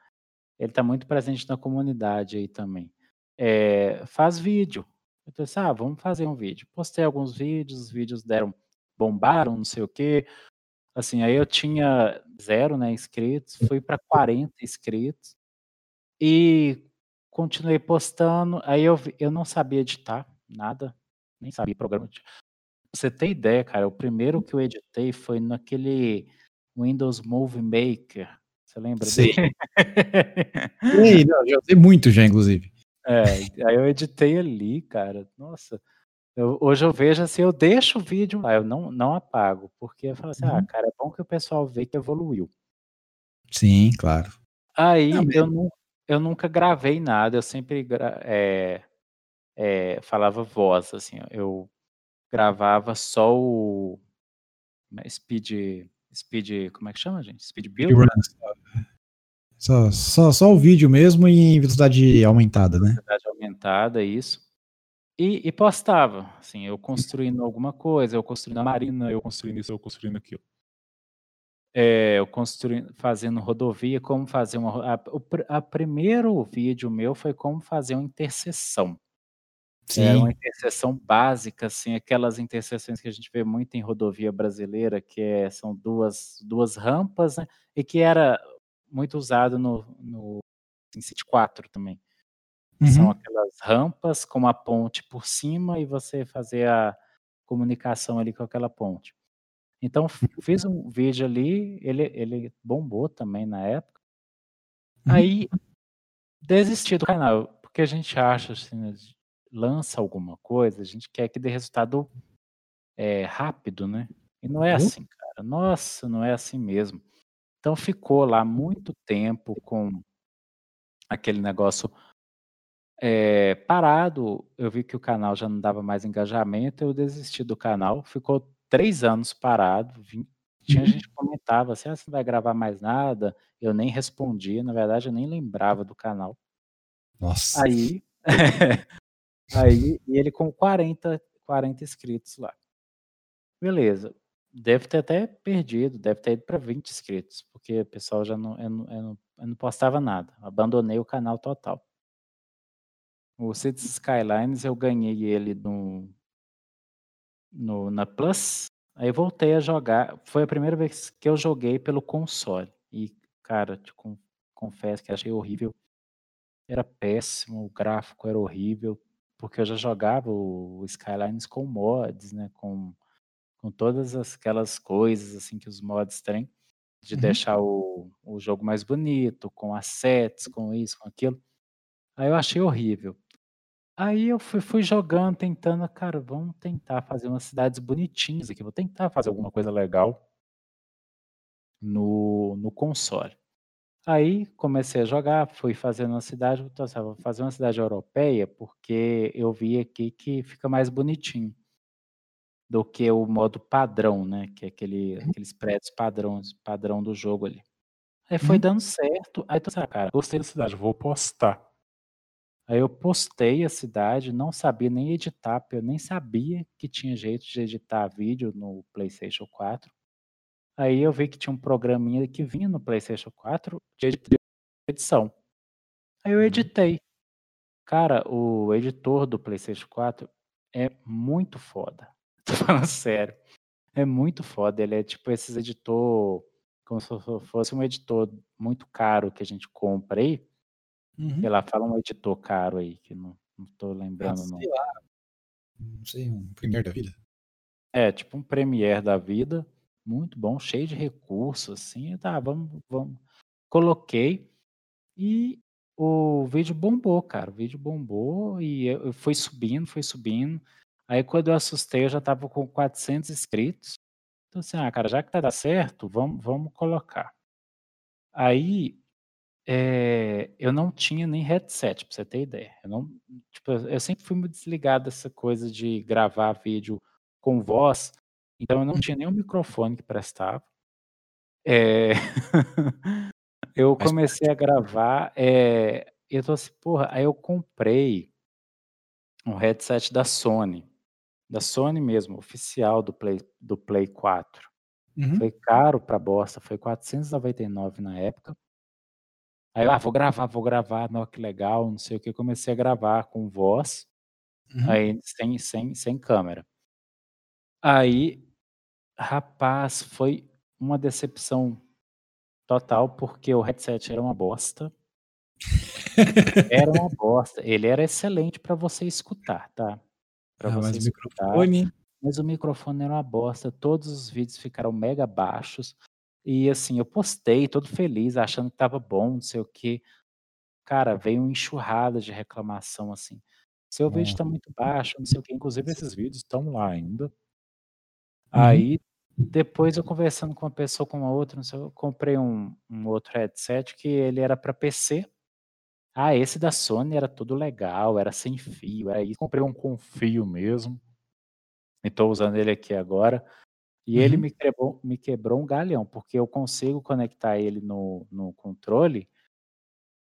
ele tá muito presente na comunidade aí também. É, faz vídeo. Eu pensei, ah, vamos fazer um vídeo. Postei alguns vídeos, os vídeos deram, bombaram, não sei o quê. Assim, aí eu tinha zero, né, inscritos, fui para 40 inscritos e continuei postando. Aí eu, eu não sabia editar nada, nem sabia programa. Você tem ideia, cara? O primeiro que eu editei foi naquele Windows Movie Maker. Você lembra Sim. dele? Sim, não, já usei muito já, inclusive. É, aí eu editei ali, cara. Nossa. Eu, hoje eu vejo assim, eu deixo o vídeo lá, eu não, não apago, porque eu falo assim, ah, uhum. ah, cara, é bom que o pessoal vê que evoluiu. Sim, claro. Aí não, eu, não, eu nunca gravei nada, eu sempre é, é, falava voz, assim, eu gravava só o né, speed Speed, como é que chama, gente? Speed Build? Só, só, só o vídeo mesmo e em velocidade aumentada, né? Velocidade aumentada, isso. E, e, postava, assim, eu construindo alguma coisa, eu construindo a marina, eu construindo isso, eu construindo aquilo. É, eu construindo, fazendo rodovia, como fazer uma. A, o a primeiro vídeo meu foi como fazer uma interseção. Sim. É uma interseção básica, assim, aquelas interseções que a gente vê muito em rodovia brasileira, que é, são duas, duas rampas, né, e que era muito usado no, no City 4 também. Uhum. São aquelas rampas com uma ponte por cima e você fazer a comunicação ali com aquela ponte. Então, fiz um vídeo ali, ele, ele bombou também na época. Uhum. Aí, desisti do canal, porque a gente acha, assim, lança alguma coisa, a gente quer que dê resultado é, rápido, né? E não é uhum. assim, cara. Nossa, não é assim mesmo. Então ficou lá muito tempo com aquele negócio é, parado. Eu vi que o canal já não dava mais engajamento, eu desisti do canal. Ficou três anos parado. Vim, tinha uhum. gente que comentava assim: ah, você não vai gravar mais nada. Eu nem respondia, na verdade, eu nem lembrava do canal. Nossa. Aí Aí, e ele com 40, 40 inscritos lá. Beleza. Deve ter até perdido, deve ter ido para 20 inscritos, porque o pessoal já não eu, não, eu não, eu não postava nada. Abandonei o canal total. O Cities Skylines eu ganhei ele no, no, na Plus. Aí voltei a jogar. Foi a primeira vez que eu joguei pelo console. E, cara, te confesso que achei horrível. Era péssimo, o gráfico era horrível porque eu já jogava o Skylines com mods, né, com, com todas aquelas coisas assim que os mods têm, de uhum. deixar o, o jogo mais bonito, com assets, com isso, com aquilo. Aí eu achei horrível. Aí eu fui, fui jogando, tentando, cara, vamos tentar fazer umas cidades bonitinhas aqui, vou tentar fazer alguma coisa legal no, no console. Aí comecei a jogar, fui fazendo uma cidade, vou fazer uma cidade europeia, porque eu vi aqui que fica mais bonitinho do que o modo padrão, né? Que é aquele, uhum. aqueles prédios padrões, padrão do jogo ali. Aí foi uhum. dando certo. Aí tô assim, ah, cara, gostei da cidade, vou postar. Aí eu postei a cidade, não sabia nem editar, porque eu nem sabia que tinha jeito de editar vídeo no PlayStation 4. Aí eu vi que tinha um programinha que vinha no PlayStation 4 de edição. Aí eu uhum. editei. Cara, o editor do PlayStation 4 é muito foda. Tô falando sério. É muito foda. Ele é tipo esses editor, como se fosse um editor muito caro que a gente compra aí. Uhum. Sei lá, fala um editor caro aí, que não, não tô Ah, lembrando não. sei lá. Não sei, um primeiro da vida. É, tipo um Premiere da vida, muito bom, cheio de recursos, assim. Tá, vamos, vamos. Coloquei e o vídeo bombou, cara. O vídeo bombou e eu, eu foi subindo, foi subindo. Aí quando eu assustei, eu já tava com 400 inscritos. Então assim, ah, cara, já que tá dando certo, vamos, vamos colocar. Aí é, eu não tinha nem headset, pra você ter ideia. Eu, não, tipo, eu sempre fui muito desligado dessa coisa de gravar vídeo com voz, então eu não tinha nenhum microfone que prestava. É, eu comecei a gravar, é, eu tô assim, porra, aí eu comprei um headset da Sony, da Sony mesmo, oficial do Play, do Play 4. Uhum. Foi caro pra bosta, foi 499 na época. Aí eu, ah, vou gravar, vou gravar, não, que legal, não sei o que. Comecei a gravar com voz, Uhum. aí sem, sem, sem câmera. Aí, rapaz, foi uma decepção total, porque o headset era uma bosta. Era uma bosta. Ele era excelente para você escutar, tá? Para Ah, você mas o escutar. microfone. Mas o microfone era uma bosta. Todos os vídeos ficaram mega baixos. E assim, eu postei todo feliz, achando que tava bom, não sei o quê. Cara, veio uma enxurrada de reclamação assim. Seu vídeo Nossa. tá muito baixo, não sei o quê. Inclusive, esses vídeos estão lá ainda. Uhum. Aí, depois eu conversando com uma pessoa, com uma outra, não sei, eu comprei um, um outro headset que ele era para PC. Ah, esse da Sony era tudo legal, era sem fio, era isso. Comprei um com fio mesmo. E tô usando ele aqui agora. E ele Uhum. me quebrou, me quebrou um galhão, porque eu consigo conectar ele no, no controle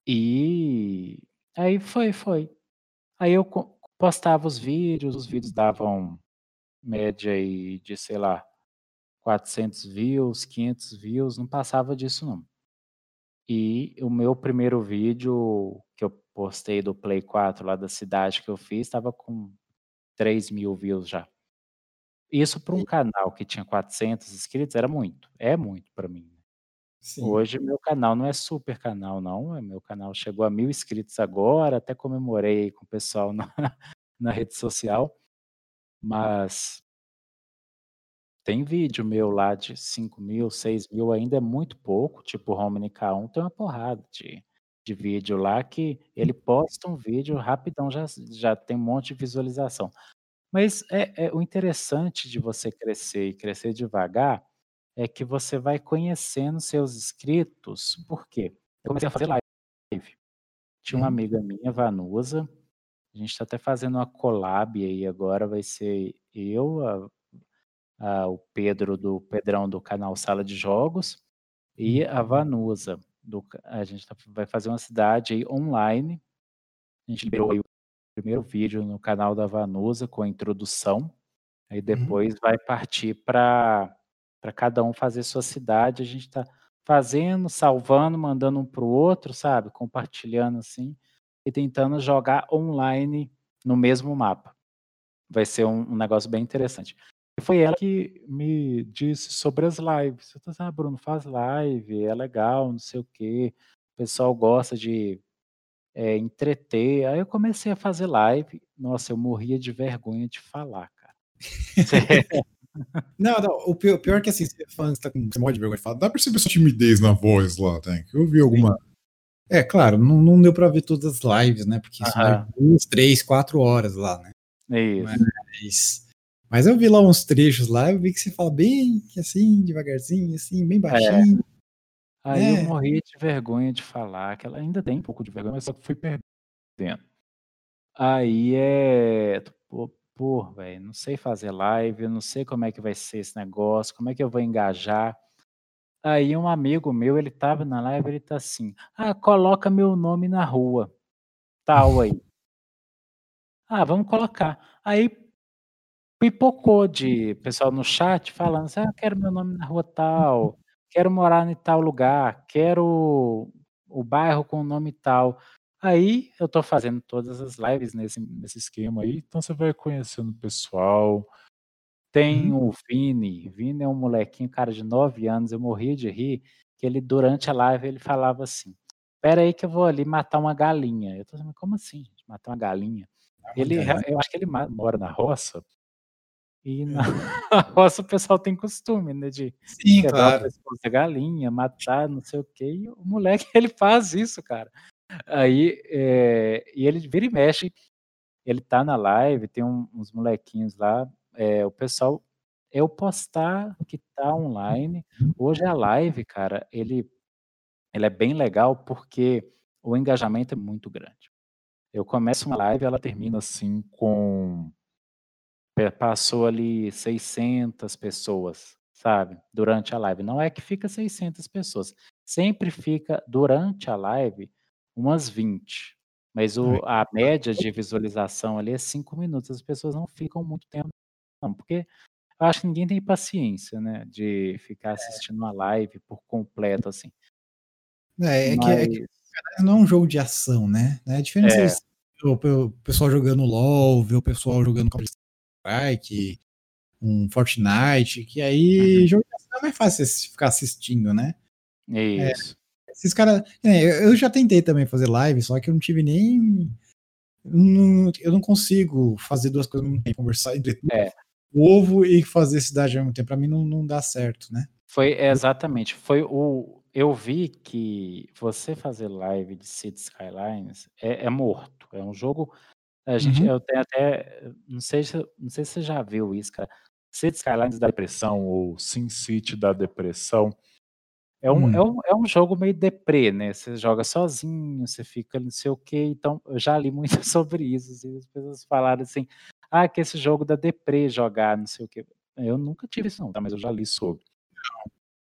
e aí foi, foi. Aí eu postava os vídeos, os vídeos davam média aí de, sei lá, 400 views, 500 views, não passava disso não. E o meu primeiro vídeo que eu postei do Play 4 lá da cidade que eu fiz, estava com 3 mil views já. Isso para um canal que tinha 400 inscritos era muito, é muito para mim. né? Sim. Hoje meu canal não é super canal não, é- meu canal chegou a mil inscritos agora, até comemorei com o pessoal na, na rede social, mas tem vídeo meu lá de 5 mil, 6 mil, ainda é muito pouco, tipo o Romney K1 tem uma porrada de, de vídeo lá que ele posta um vídeo rapidão, já, já tem um monte de visualização. Mas é, é o interessante de você crescer e crescer devagar é que você vai conhecendo seus inscritos. Por quê? Eu comecei a fazer live. Tinha uma Uhum. amiga minha, Vanusa, a gente está até fazendo uma collab aí agora, vai ser eu, a- a- o Pedro do Pedrão do canal Sala de Jogos e a Vanusa. Do, a gente tá- vai fazer uma cidade aí online. A gente liberou aí o primeiro vídeo no canal da Vanusa com a introdução. Aí depois vai partir para cada um fazer sua cidade. A gente está fazendo, salvando, mandando um para o outro, sabe? Compartilhando assim e tentando jogar online no mesmo mapa. Vai ser um, um negócio bem interessante. E foi ela que me disse sobre as lives. Eu tô assim, ah, Bruno, faz live, é legal, não sei o quê. O pessoal gosta de é, entreter. Aí eu comecei a fazer live. Nossa, eu morria de vergonha de falar, cara. Não, não, o pior, pior é que assim, você, falando, você, tá com, você morre de vergonha de falar, dá pra perceber sua timidez na voz lá, Tank. Eu vi alguma. É, claro, não, não deu pra ver todas as lives, né? Porque são Aham. duas, três, quatro horas lá, né? É isso. Mas, mas eu vi lá uns trechos lá, eu vi que você fala bem assim, devagarzinho, assim, bem baixinho. Aí É. eu morri de vergonha de falar, que ela ainda tem um pouco de vergonha, mas só que fui perdendo. Aí é. Pô, pô velho, não sei fazer live, eu não sei como é que vai ser esse negócio, como é que eu vou engajar. Aí um amigo meu, ele tava na live, ele tá assim, ah, coloca meu nome na rua, tal aí. Ah, vamos colocar. Aí pipocou de pessoal no chat falando assim, ah, quero meu nome na rua tal, quero morar em tal lugar, quero o bairro com o nome tal. Aí eu tô fazendo todas as lives nesse, nesse esquema aí, então você vai conhecendo o pessoal, Tem uhum. o Vini. Vini é um molequinho, cara de 9 anos. Eu morri de rir. Que ele, durante a live, ele falava assim: Espera aí que eu vou ali matar uma galinha. Eu tô dizendo, como assim, gente? Matar uma galinha? Ele, eu acho que ele mora na roça. E na é. roça o pessoal tem costume, né? De Sim, claro. a galinha, matar, não sei o quê. E o moleque, ele faz isso, cara. Aí, é, e ele vira e mexe. Ele tá na live, tem um, uns molequinhos lá. É, o pessoal, eu postar que tá online. Hoje a live, cara, ele, ele é bem legal porque o engajamento é muito grande. Eu começo uma live, ela termina assim com passou ali 600 pessoas, sabe, durante a live. Não é que fica 600 pessoas, sempre fica durante a live umas 20, mas o a média de visualização ali é 5 minutos, as pessoas não ficam muito tempo não, porque eu acho que ninguém tem paciência, né, de ficar é. assistindo uma live por completo, assim. É, é que, é que não é um jogo de ação, né? É diferente é. o pessoal jogando LOL, ver o pessoal jogando Counter-Strike, um Fortnite, que aí uhum. jogo é mais fácil ficar assistindo, né? Isso. É, esses caras. É, eu já tentei também fazer live, só que eu não tive nem. Eu não consigo fazer duas coisas ao mesmo tempo, conversar entre é. ovo e fazer cidade ao mesmo tempo. Pra mim não, não dá certo, né? Foi exatamente. Foi o eu vi que você fazer live de Cities Skylines é, é morto. É um jogo. A gente, uhum. eu tenho até, não sei, se, não sei se você já viu isso, cara. Cities Skylines da depressão ou Sim City da depressão. É um, hum. é, um, é um jogo meio deprê, né? Você joga sozinho, você fica não sei o quê. Então, eu já li muito sobre isso. Assim, as pessoas falaram assim: ah, que esse jogo da deprê jogar, não sei o quê. Eu nunca tive isso, não, tá? Mas eu já li sobre.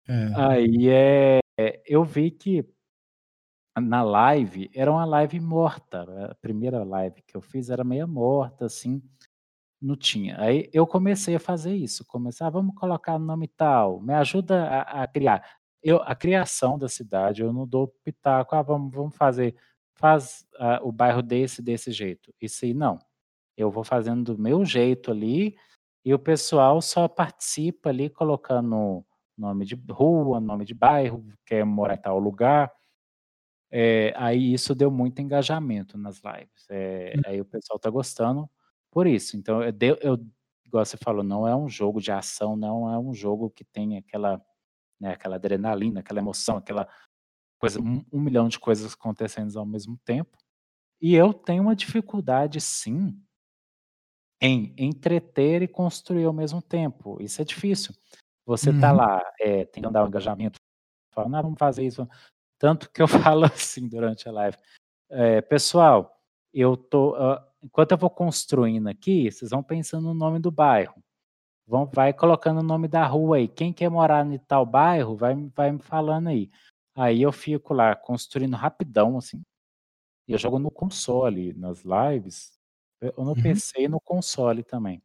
É. Aí é, é, eu vi que na live era uma live morta. A primeira live que eu fiz era meia morta, assim, não tinha. Aí eu comecei a fazer isso. Comecei, ah, vamos colocar nome tal, me ajuda a, a, criar. Eu, a criação da cidade, eu não dou pitaco, ah, vamos, vamos fazer, faz uh, o bairro desse, desse jeito. Isso aí não. Eu vou fazendo do meu jeito ali e o pessoal só participa ali colocando nome de rua, nome de bairro, quer morar em tal lugar. É, aí isso deu muito engajamento nas lives. É, hum. Aí o pessoal está gostando por isso. Então, eu, eu, igual você falou, não é um jogo de ação, não é um jogo que tem aquela, né, aquela adrenalina, aquela emoção, aquela coisa, um, um milhão de coisas acontecendo ao mesmo tempo. E eu tenho uma dificuldade, sim, em entreter e construir ao mesmo tempo. Isso é difícil. Você tá uhum. lá, é, tentando dar um engajamento, falando, ah, vamos fazer isso. Tanto que eu falo assim durante a live. É, pessoal, eu tô. Uh, enquanto eu vou construindo aqui, vocês vão pensando no nome do bairro. Vão, vai colocando o nome da rua aí. Quem quer morar em tal bairro, vai, vai me falando aí. Aí eu fico lá construindo rapidão, assim. Eu jogo no console, nas lives, ou no uhum. PC e no console também.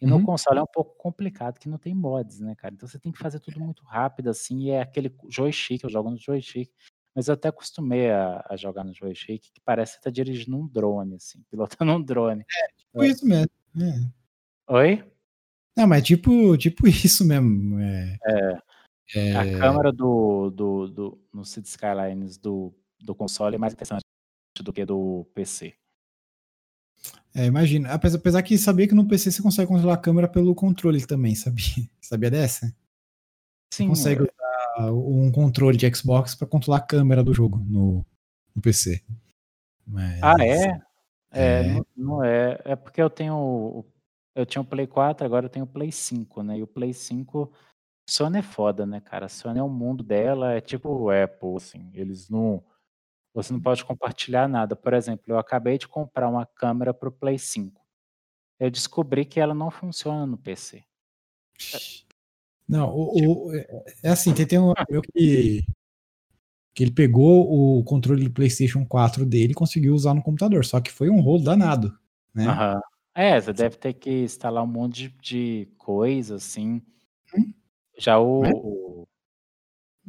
E no uhum. console é um pouco complicado, que não tem mods, né, cara? Então você tem que fazer tudo muito rápido, assim, e é aquele joystick, eu jogo no joystick. Mas eu até acostumei a, a jogar no joystick, que parece que você tá dirigindo um drone, assim, pilotando um drone. É, tipo é. isso mesmo. É. Oi? Não, mas tipo, tipo isso mesmo. É. é. é... A câmera do, do, do, no City Skylines do, do console é mais interessante do que do PC. É, imagina. Apesar, apesar que sabia que no PC você consegue controlar a câmera pelo controle também, sabia? Sabia dessa? Sim. Você consegue usar um controle de Xbox para controlar a câmera do jogo no, no PC. Mas, ah, é? É, é. Não, não, é. É porque eu tenho. Eu tinha o Play 4, agora eu tenho o Play 5, né? E o Play 5. Sony é foda, né, cara? Sony é o mundo dela, é tipo o Apple, assim. Eles não você não pode compartilhar nada. Por exemplo, eu acabei de comprar uma câmera para o Play 5. Eu descobri que ela não funciona no PC. Não, o, o, é assim, tem, tem um amigo que, que ele pegou o controle do PlayStation 4 dele e conseguiu usar no computador, só que foi um rolo danado, né? Uhum. É, você deve ter que instalar um monte de, de coisa, assim. Hum? Já o, é? o,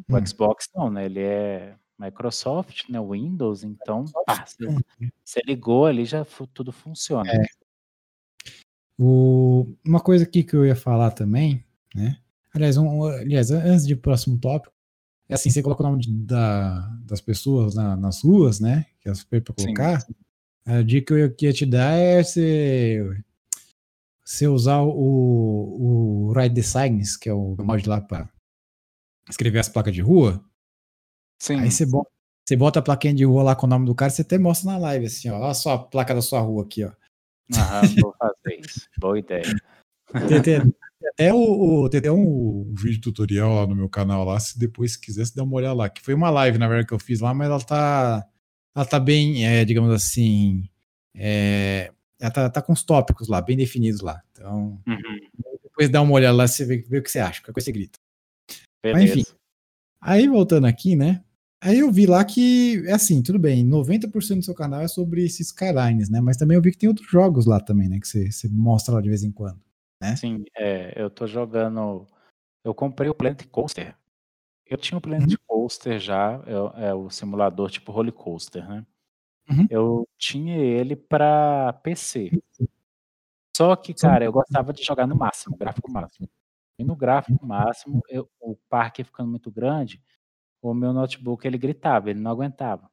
o hum. Xbox não, né? Ele é Microsoft, né, Windows, então, pá, você, ligou ali, já tudo funciona. É. O, uma coisa aqui que eu ia falar também, né? Aliás, um, aliás, antes de próximo tópico, é assim, você coloca o nome de, da, das pessoas na, nas ruas, né? Que é super pra colocar. Sim. A dica que eu ia te dar é você, você usar o, o Ride Designs, que é o mod lá para escrever as placas de rua. Sim. Aí você bota, você bota a plaquinha de rua lá com o nome do cara, você até mostra na live, assim, ó. Olha só a placa da sua rua aqui, ó. Aham, vou fazer isso. Boa ideia. Tem, tem, até, o, tem até um, vídeo tutorial lá no meu canal lá, se depois quiser, se der uma olhada lá. Que foi uma live, na verdade, que eu fiz lá, mas ela tá. Ela tá bem, é, digamos assim. É, ela tá, tá, com os tópicos lá, bem definidos lá. Então, uhum. depois dá uma olhada lá, você vê, vê o que você acha, qualquer coisa você grita. Beleza. Mas enfim. Aí voltando aqui, né? Aí eu vi lá que, é assim, tudo bem, 90% do seu canal é sobre esses Skylines, né? Mas também eu vi que tem outros jogos lá também, né? Que você, você mostra lá de vez em quando, né? Sim, é, eu tô jogando. Eu comprei o Planet Coaster. Eu tinha o Planet uhum. Coaster já, é, é, o simulador tipo Roller Coaster, né? Uhum. Eu tinha ele para PC. Só que, cara, eu gostava de jogar no máximo, gráfico máximo. E no gráfico máximo, eu, o parque ficando muito grande, o meu notebook ele gritava, ele não aguentava.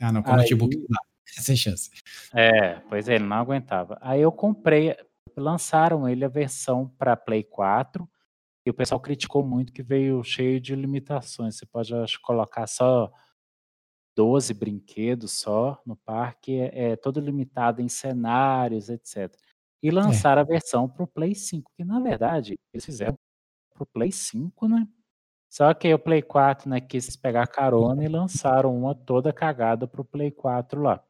Ah, não, com o notebook não sem chance. É, pois é, ele não aguentava. Aí eu comprei, lançaram ele a versão para Play 4, e o pessoal criticou muito que veio cheio de limitações. Você pode acho, colocar só 12 brinquedos só no parque, é, é todo limitado em cenários, etc. E lançaram é. a versão para o Play 5, que na verdade eles fizeram para o Play 5, né? Só que o Play 4, né, quis pegar carona e lançaram uma toda cagada pro Play 4 lá.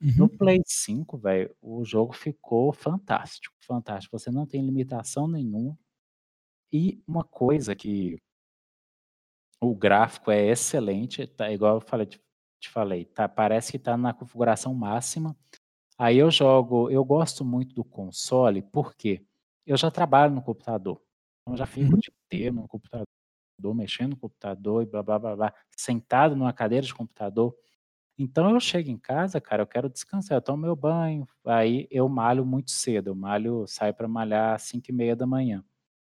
Uhum. No Play 5, velho, o jogo ficou fantástico, fantástico. Você não tem limitação nenhuma. E uma coisa que o gráfico é excelente, tá igual eu falei, te falei, tá, parece que tá na configuração máxima. Aí eu jogo, eu gosto muito do console, porque eu já trabalho no computador. Então já fico uhum. o dia inteiro no computador mexendo no computador e blá blá blá blá, sentado numa cadeira de computador. Então eu chego em casa, cara, eu quero descansar, eu tomo meu banho, aí eu malho muito cedo, eu malho, saio para malhar às 5 e meia da manhã.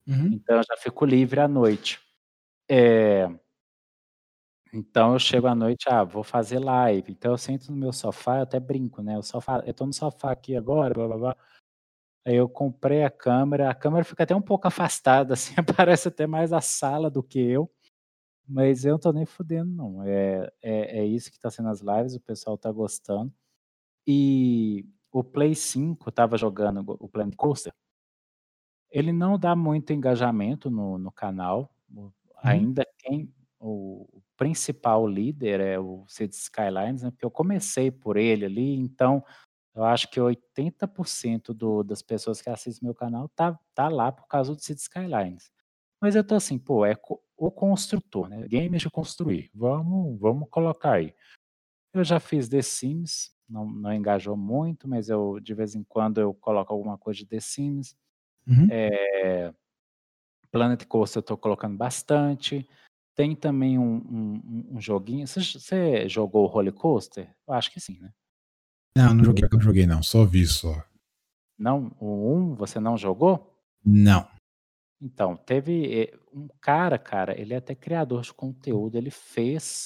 Uhum. Então eu já fico livre à noite. É... Então eu chego à noite, ah, vou fazer live. Então eu sento no meu sofá, eu até brinco, né? O sofá, eu tô no sofá aqui agora, blá blá blá. Aí eu comprei a câmera, a câmera fica até um pouco afastada, assim, parece até mais a sala do que eu. Mas eu não tô nem fudendo, não. É, é, é isso que tá sendo as lives, o pessoal tá gostando. E o Play 5 tava jogando o Planet Coaster. Ele não dá muito engajamento no, no canal. Uhum. Ainda quem. O, o principal líder é o Cities Skylines, né? Porque eu comecei por ele ali, então eu acho que 80% do, das pessoas que assistem meu canal tá, tá lá por causa do City Skylines. Mas eu tô assim, pô, é o construtor, né? Games de construir. Vamos, vamos colocar aí. Eu já fiz The Sims, não, não engajou muito, mas eu de vez em quando eu coloco alguma coisa de The Sims. Uhum. É, Planet Coaster eu tô colocando bastante. Tem também um, um, um joguinho. Você, você jogou o Roller Coaster? Eu acho que sim, né? Não, não joguei, não joguei não, só vi só. Não, o 1 você não jogou? Não. Então, teve eh, um cara, cara, ele é até criador de conteúdo, ele fez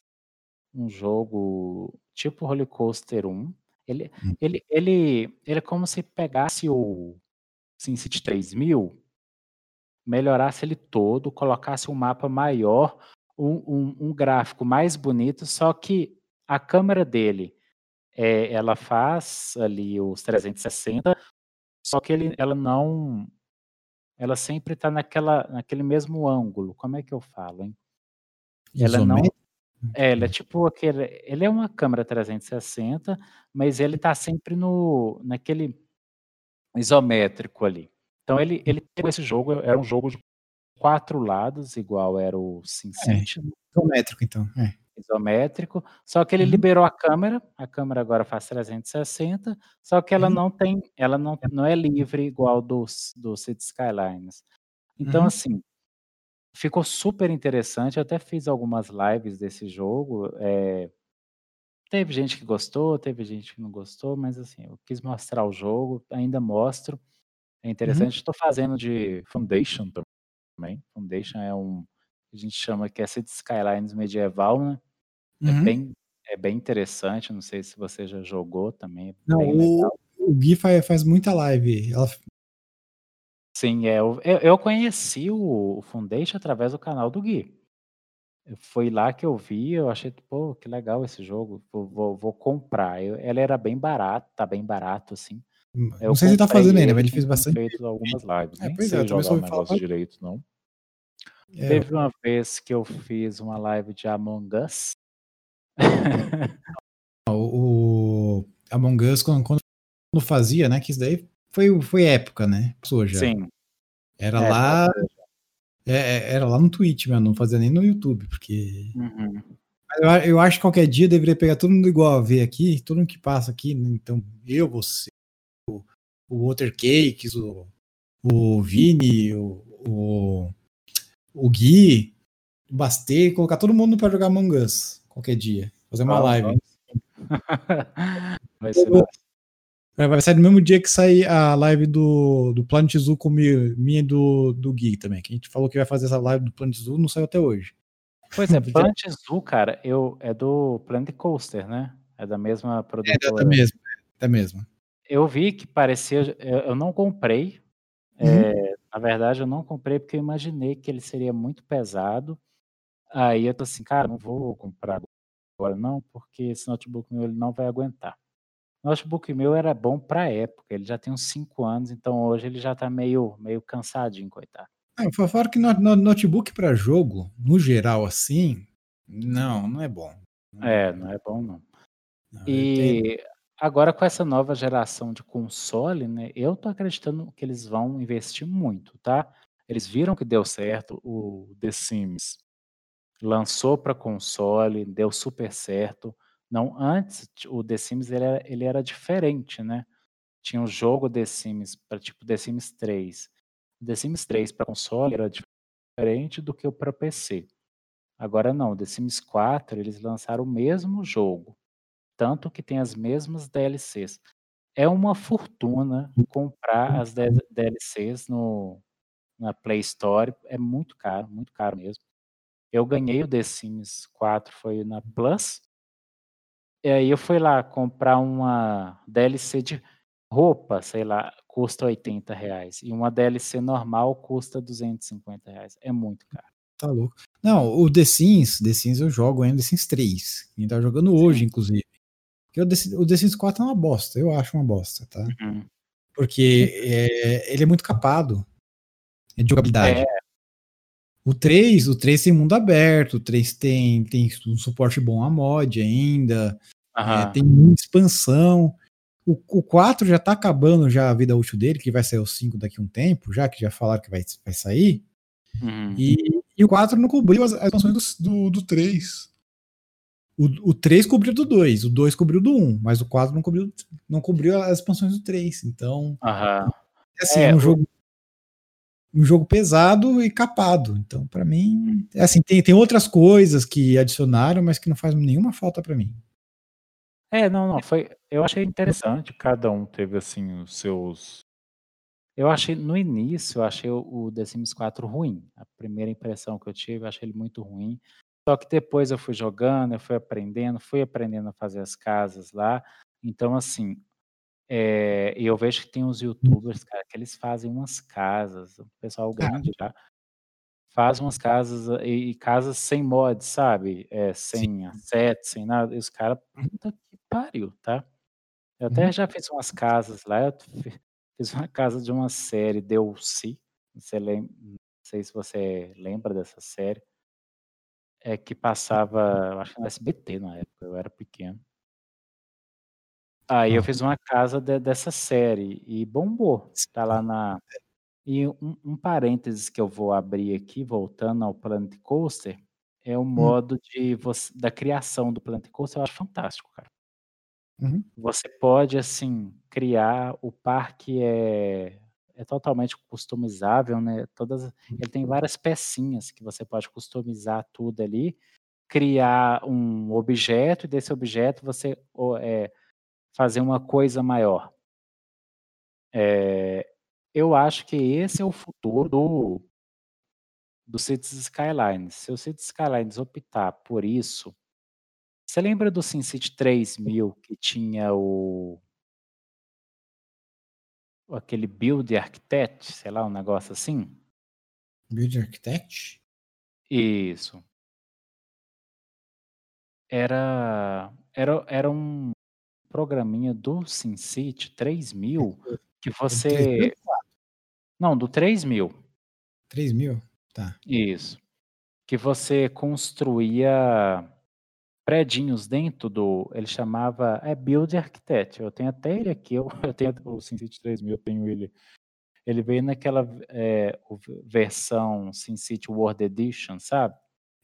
um jogo tipo Roller Coaster 1. Ele, hum. ele, ele, ele é como se pegasse o SimCity 3000, melhorasse ele todo, colocasse um mapa maior, um, um, um gráfico mais bonito, só que a câmera dele é, ela faz ali os 360, só que ele, ela não. Ela sempre está naquele mesmo ângulo. Como é que eu falo, hein? Ela não. É, ela é tipo aquele. Ele é uma câmera 360, mas ele está sempre no naquele isométrico ali. Então ele, ele tem esse jogo, era um jogo de quatro lados, igual era o SimCity. É, isométrico, então. É isométrico, só que ele uhum. liberou a câmera, a câmera agora faz 360, só que ela uhum. não tem, ela não, não é livre igual do, do City Skylines. Então, uhum. assim, ficou super interessante, eu até fiz algumas lives desse jogo, é, teve gente que gostou, teve gente que não gostou, mas assim, eu quis mostrar o jogo, ainda mostro, É interessante, estou fazendo de Foundation também. Foundation é um a gente chama que é City Skylines medieval, né? É Uhum. bem é bem interessante, não sei se você já jogou também, é Não, o, o Gui faz, faz muita live. Ela, Sim, é, eu eu eu conheci o o Foundation através do canal do Gui. Foi lá que eu vi, eu achei, pô, que legal esse jogo, vou vou vou comprar. Eu ele era bem barato, tá bem barato, assim. Eu não sei se ele tá fazendo ainda, ele, mas ele fez bastante. feito algumas lives, É, nem pois é, sei eu jogar o ouvi falar. negócio direito não. É, Teve uma vez que eu fiz uma live de Among Us. o, o Among Us, quando, quando fazia, né? Que isso daí foi, foi época, né? Passou já. Sim. Era É, lá. é, é, era lá no Twitch, mesmo, não fazia nem no YouTube, porque. Uhum. Mas Eu, eu acho que qualquer dia deveria pegar todo mundo igual a ver aqui, todo mundo que passa aqui, né? então eu, você, o, o Water Cakes, o, o Vini, o, o, o Gui, o Bastê, colocar todo mundo pra jogar Among Us qualquer dia. Fazer uma Vamos, live. Vai ser massa. Vai vai sair no mesmo dia que sair a live do, do Planet Zoo comigo, minha e do, do Gui também. Que a gente falou que vai fazer essa live do Planet Zoo, não saiu até hoje. Pois é, Planet Zoo, cara, eu, é do Planet Coaster, né? É da mesma É, produtora. da mesma. Da mesma. Eu vi que parecia. Eu, eu não comprei. Uhum. é, na verdade, eu não comprei porque eu imaginei que ele seria muito pesado. Aí eu tô assim, cara, não vou comprar agora não, porque esse notebook meu ele não vai aguentar. O notebook meu era bom pra época, ele já tem uns 5 anos, então hoje ele já tá meio, meio cansadinho, coitado. Ah, eu falo que no, no- notebook para jogo, no geral, assim, não, não é bom. É, não é bom não. Não, E agora com essa nova geração de console, né, eu tô acreditando que eles vão investir muito, tá? Eles viram que deu certo o The Sims. Lançou para console, deu super certo. Não, antes o The Sims ele era, ele era diferente, né? Tinha um jogo The Sims para tipo The Sims 3. O The Sims 3 para console era diferente do que o para PC. Agora não, The Sims 4 eles lançaram o mesmo jogo, tanto que tem as mesmas DLCs. É uma fortuna comprar as D- DLCs no, na Play Store, é muito caro, muito caro mesmo. Eu ganhei o The Sims 4, foi na Plus. E aí eu fui lá comprar uma DLC de roupa, sei lá, custa 80 reais. E uma DLC normal custa 250 reais. É muito caro. Tá louco. Não, o The Sims, The Sims eu jogo ainda The Sims 3. A gente tá jogando hoje, Sim. inclusive. Porque o o The Sims 4 é uma bosta, eu acho uma bosta, tá? Uhum. Porque é, ele é muito capado de jogabilidade. É, O 3, o 3 tem mundo aberto, o 3 tem, tem um suporte bom a mod ainda, é, aham. tem muita expansão. O, o 4 já tá acabando já a vida útil dele, que vai sair o 5 daqui a um tempo, já que já falaram que vai, vai sair. Uhum. E, e o 4 não cobriu as, as expansões do, do, do 3. O, o 3 cobriu do 2, o 2 cobriu do 1, mas o 4 não cobriu, não cobriu as expansões do 3. Então, Aham. assim, É, é um jogo um jogo pesado e capado. Então, pra mim, é assim, tem, tem outras coisas que adicionaram, mas que não faz nenhuma falta pra mim. É, não, não, foi. Eu achei interessante, cada um teve assim os seus. Eu achei, no início, eu achei o, o The Sims 4 ruim. A primeira impressão que eu tive, eu achei ele muito ruim. Só que depois eu fui jogando, eu fui aprendendo, fui aprendendo a fazer as casas lá. Então, assim, é, eu vejo que tem uns youtubers, cara, que eles fazem umas casas, o pessoal grande já, faz umas casas ah, e, e casas sem mods, sabe? É, sem assets, sem nada. E os caras, puta que pariu, tá? Eu até Uhum. já fiz umas casas lá, eu fi- fiz uma casa de uma série, Deu-se, não sei se você lembra dessa série, é que passava, eu acho que no SBT na época, eu era pequeno. Aí eu fiz uma casa de- dessa série e bombou. Tá lá na. E um, um parênteses que eu vou abrir aqui, voltando ao Planet Coaster, é o modo de você, da criação do Planet Coaster, eu acho fantástico, cara. Uhum. Você pode, assim, criar o parque é, é totalmente customizável, né? Todas, ele tem várias pecinhas que você pode customizar tudo ali, criar um objeto e desse objeto você é, fazer uma coisa maior. É, eu acho que esse é o futuro do do Cities Skylines. Se o Cities Skylines optar por isso você lembra do SimCity 3000 que tinha o aquele Build Architect, sei lá, um negócio assim? Build Architect? Isso. Era era era um programinha do SimCity 3000 que você 3004? Não, do 3000. 3000? Tá. Isso. Que você construía predinhos dentro do ele chamava é Build Architect, eu tenho até ele aqui, eu eu tenho o SimCity 3000, eu tenho ele. Ele veio naquela, o versão SimCity World Edition, sabe?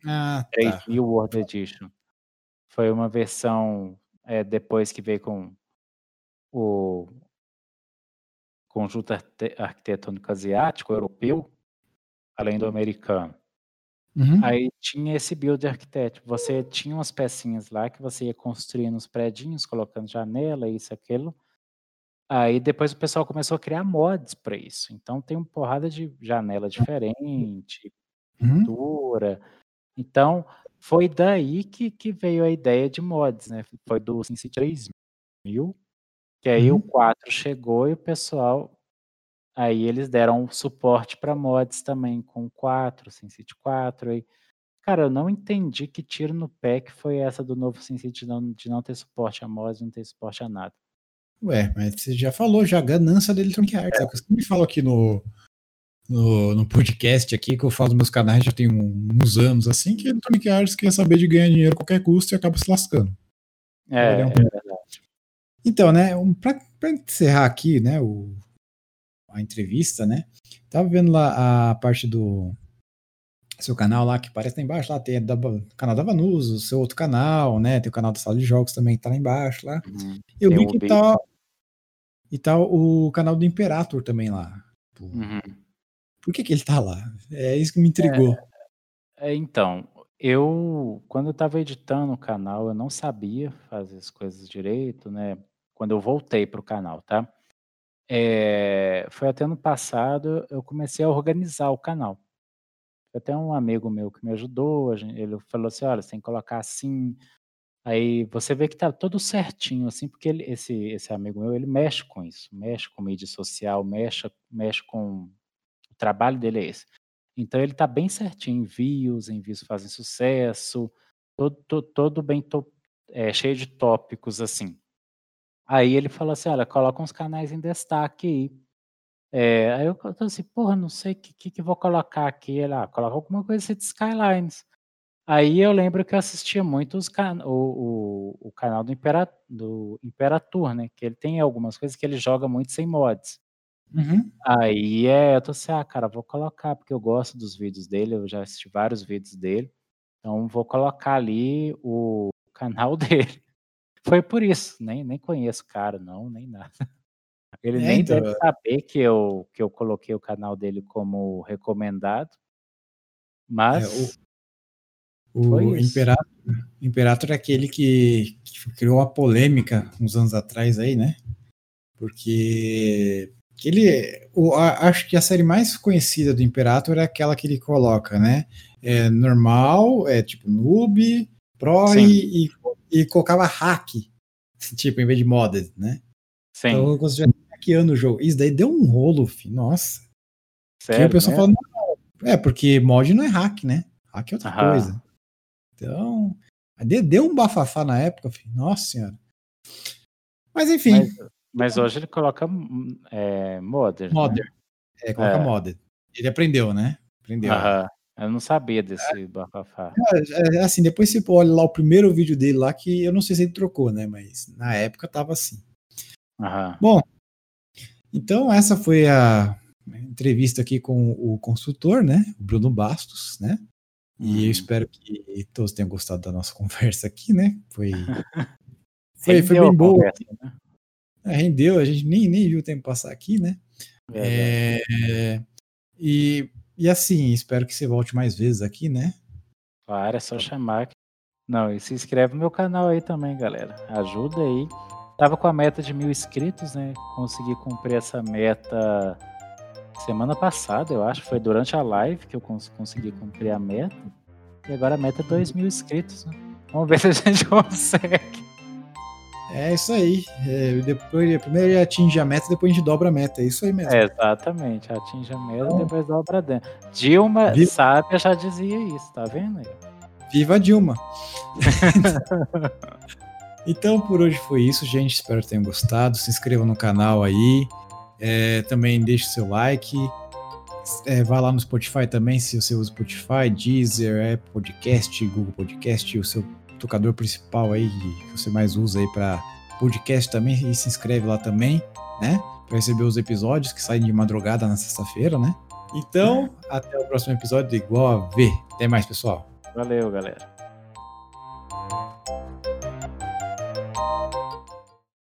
Ah, tá. 3000 World Edition. Foi uma versão, eh, depois que veio com o conjunto arquitetônico asiático, europeu, além do americano. Uhum. Aí tinha esse Build Architect, você tinha umas pecinhas lá que você ia construindo uns predinhos, colocando janela, isso, aquilo. Aí depois o pessoal começou a criar mods pra isso, então tem uma porrada de janela diferente, Uhum. pintura. Então, foi daí que que veio a ideia de mods, né, foi do SimCity 3000, que aí o Uhum. 4 chegou e o pessoal aí eles deram suporte pra mods também com o 4, SimCity 4, aí cara, eu não entendi que tiro no pé que foi essa do novo SimCity de não de não ter suporte a mods, não ter suporte a nada. Ué, mas você já falou já, a ganância da Electronic Arts, é o que eu sempre falo aqui no no no podcast aqui, que eu falo dos meus canais já tem uns anos, assim, que a Electronic Arts quer saber de ganhar dinheiro a qualquer custo e acaba se lascando. É, é um é verdade. Então, né, um pra pra encerrar aqui, né, o a entrevista, né, estava vendo lá a parte do seu canal lá que aparece lá embaixo, lá tem o canal da Vanusa, o seu outro canal, né, tem o canal da sala de jogos também que tá lá embaixo lá. Uhum. Eu Tem vi que tá e tá o canal do Imperator também lá. Uhum. por que que ele tá lá? É isso que me intrigou. É, é então, eu quando eu estava editando o canal, eu não sabia fazer as coisas direito, né, quando eu voltei para o canal, tá. Eh, foi até ano passado, eu comecei a organizar o canal. Até um amigo meu que me ajudou, ele falou assim: "Olha, você tem que colocar assim", aí você vê que tá tudo certinho, assim, porque ele esse esse amigo meu, ele mexe com isso, mexe com mídia social, mexa mexe com o trabalho dele é esse. Então ele tá bem certinho, envios, envios fazem sucesso, todo to todo bem to eh, cheio de tópicos, assim. Aí ele falou assim: "Olha, coloca uns canais em destaque aí". Eh, aí eu tô assim: "Porra, não sei que que que eu vou colocar aqui", ele: "Ah, coloca alguma coisa Cities Skylines". Aí eu lembro que eu assistia muito os cana o o o canal do Impera do Imperatur, né, que ele tem algumas coisas que ele joga muito sem mods. Uhum. Aí, é, eu tô assim: "Ah, cara, vou colocar", porque eu gosto dos vídeos dele, eu já assisti vários vídeos dele, então vou colocar ali o canal dele. Foi por isso, nem nem conheço o cara não, nem nada. Ele É, nem então, deve é saber que eu que eu coloquei o canal dele como recomendado. É, o Mas o. Imperator Imperator é aquele que que criou a polêmica uns anos atrás aí, né, porque que ele o a acho que a série mais conhecida do Imperator é aquela que ele coloca, né, eh, normal, é tipo noob, pro e e e colocava hack, tipo, em vez de modded, né. Então Sim. como se estivesse hackeando o jogo. Isso daí deu um rolo fi nossa. O Sério pessoal mesmo? falando: "Não, é, porque mod não é hack, né, hack é outra Aham. coisa". Então, de deu um bafafá na época fi, nossa senhora. Mas enfim. Mas mas hoje ele coloca, hum, eh, modded, né? Modder. É, coloca É. modded. Ele aprendeu, né, aprendeu. Aham. Eu não sabia É. desse bafafá. É, é assim, depois você olha lá o primeiro vídeo dele lá que eu não sei se ele trocou, né, mas na época estava assim. Aham. Bom, então essa foi a entrevista aqui com o consultor, né, o Bruno Bastos, né, e eu Uhum. espero que todos tenham gostado da nossa conversa aqui, né, foi foi foi bem boa. conversa, né? É, rendeu, a gente nem nem viu o tempo passar aqui, né. Eh, e e assim, espero que você volte mais vezes aqui, né. Claro, é só chamar não, e se inscreve no meu canal aí também, galera, ajuda aí. Estava com a meta de 1000 inscritos, né, consegui cumprir essa meta semana passada, eu acho, foi durante a live que eu cons consegui cumprir a meta. E agora a meta é 2 mil inscritos. Né? Vamos ver se a gente consegue. É isso aí. É, depois, primeiro atinge a meta, depois a gente dobra a meta. É isso aí mesmo. É, exatamente. Atinge a meta, então, depois dobra dentro. Dilma viva... Sábia já dizia isso, tá vendo aí? Viva Dilma! então por hoje foi isso, gente. Espero que tenham gostado. Se inscrevam no canal aí. É, também deixe seu like. É, vá lá no Spotify também, se você usa Spotify, Deezer, Apple Podcast, Google Podcast, o seu tocador principal aí que você mais usa aí para podcast também e se inscreve lá também, né? Para receber os episódios que saem de madrugada na sexta-feira, né? Então, até o próximo episódio igual a V. Até mais, pessoal. Valeu, galera.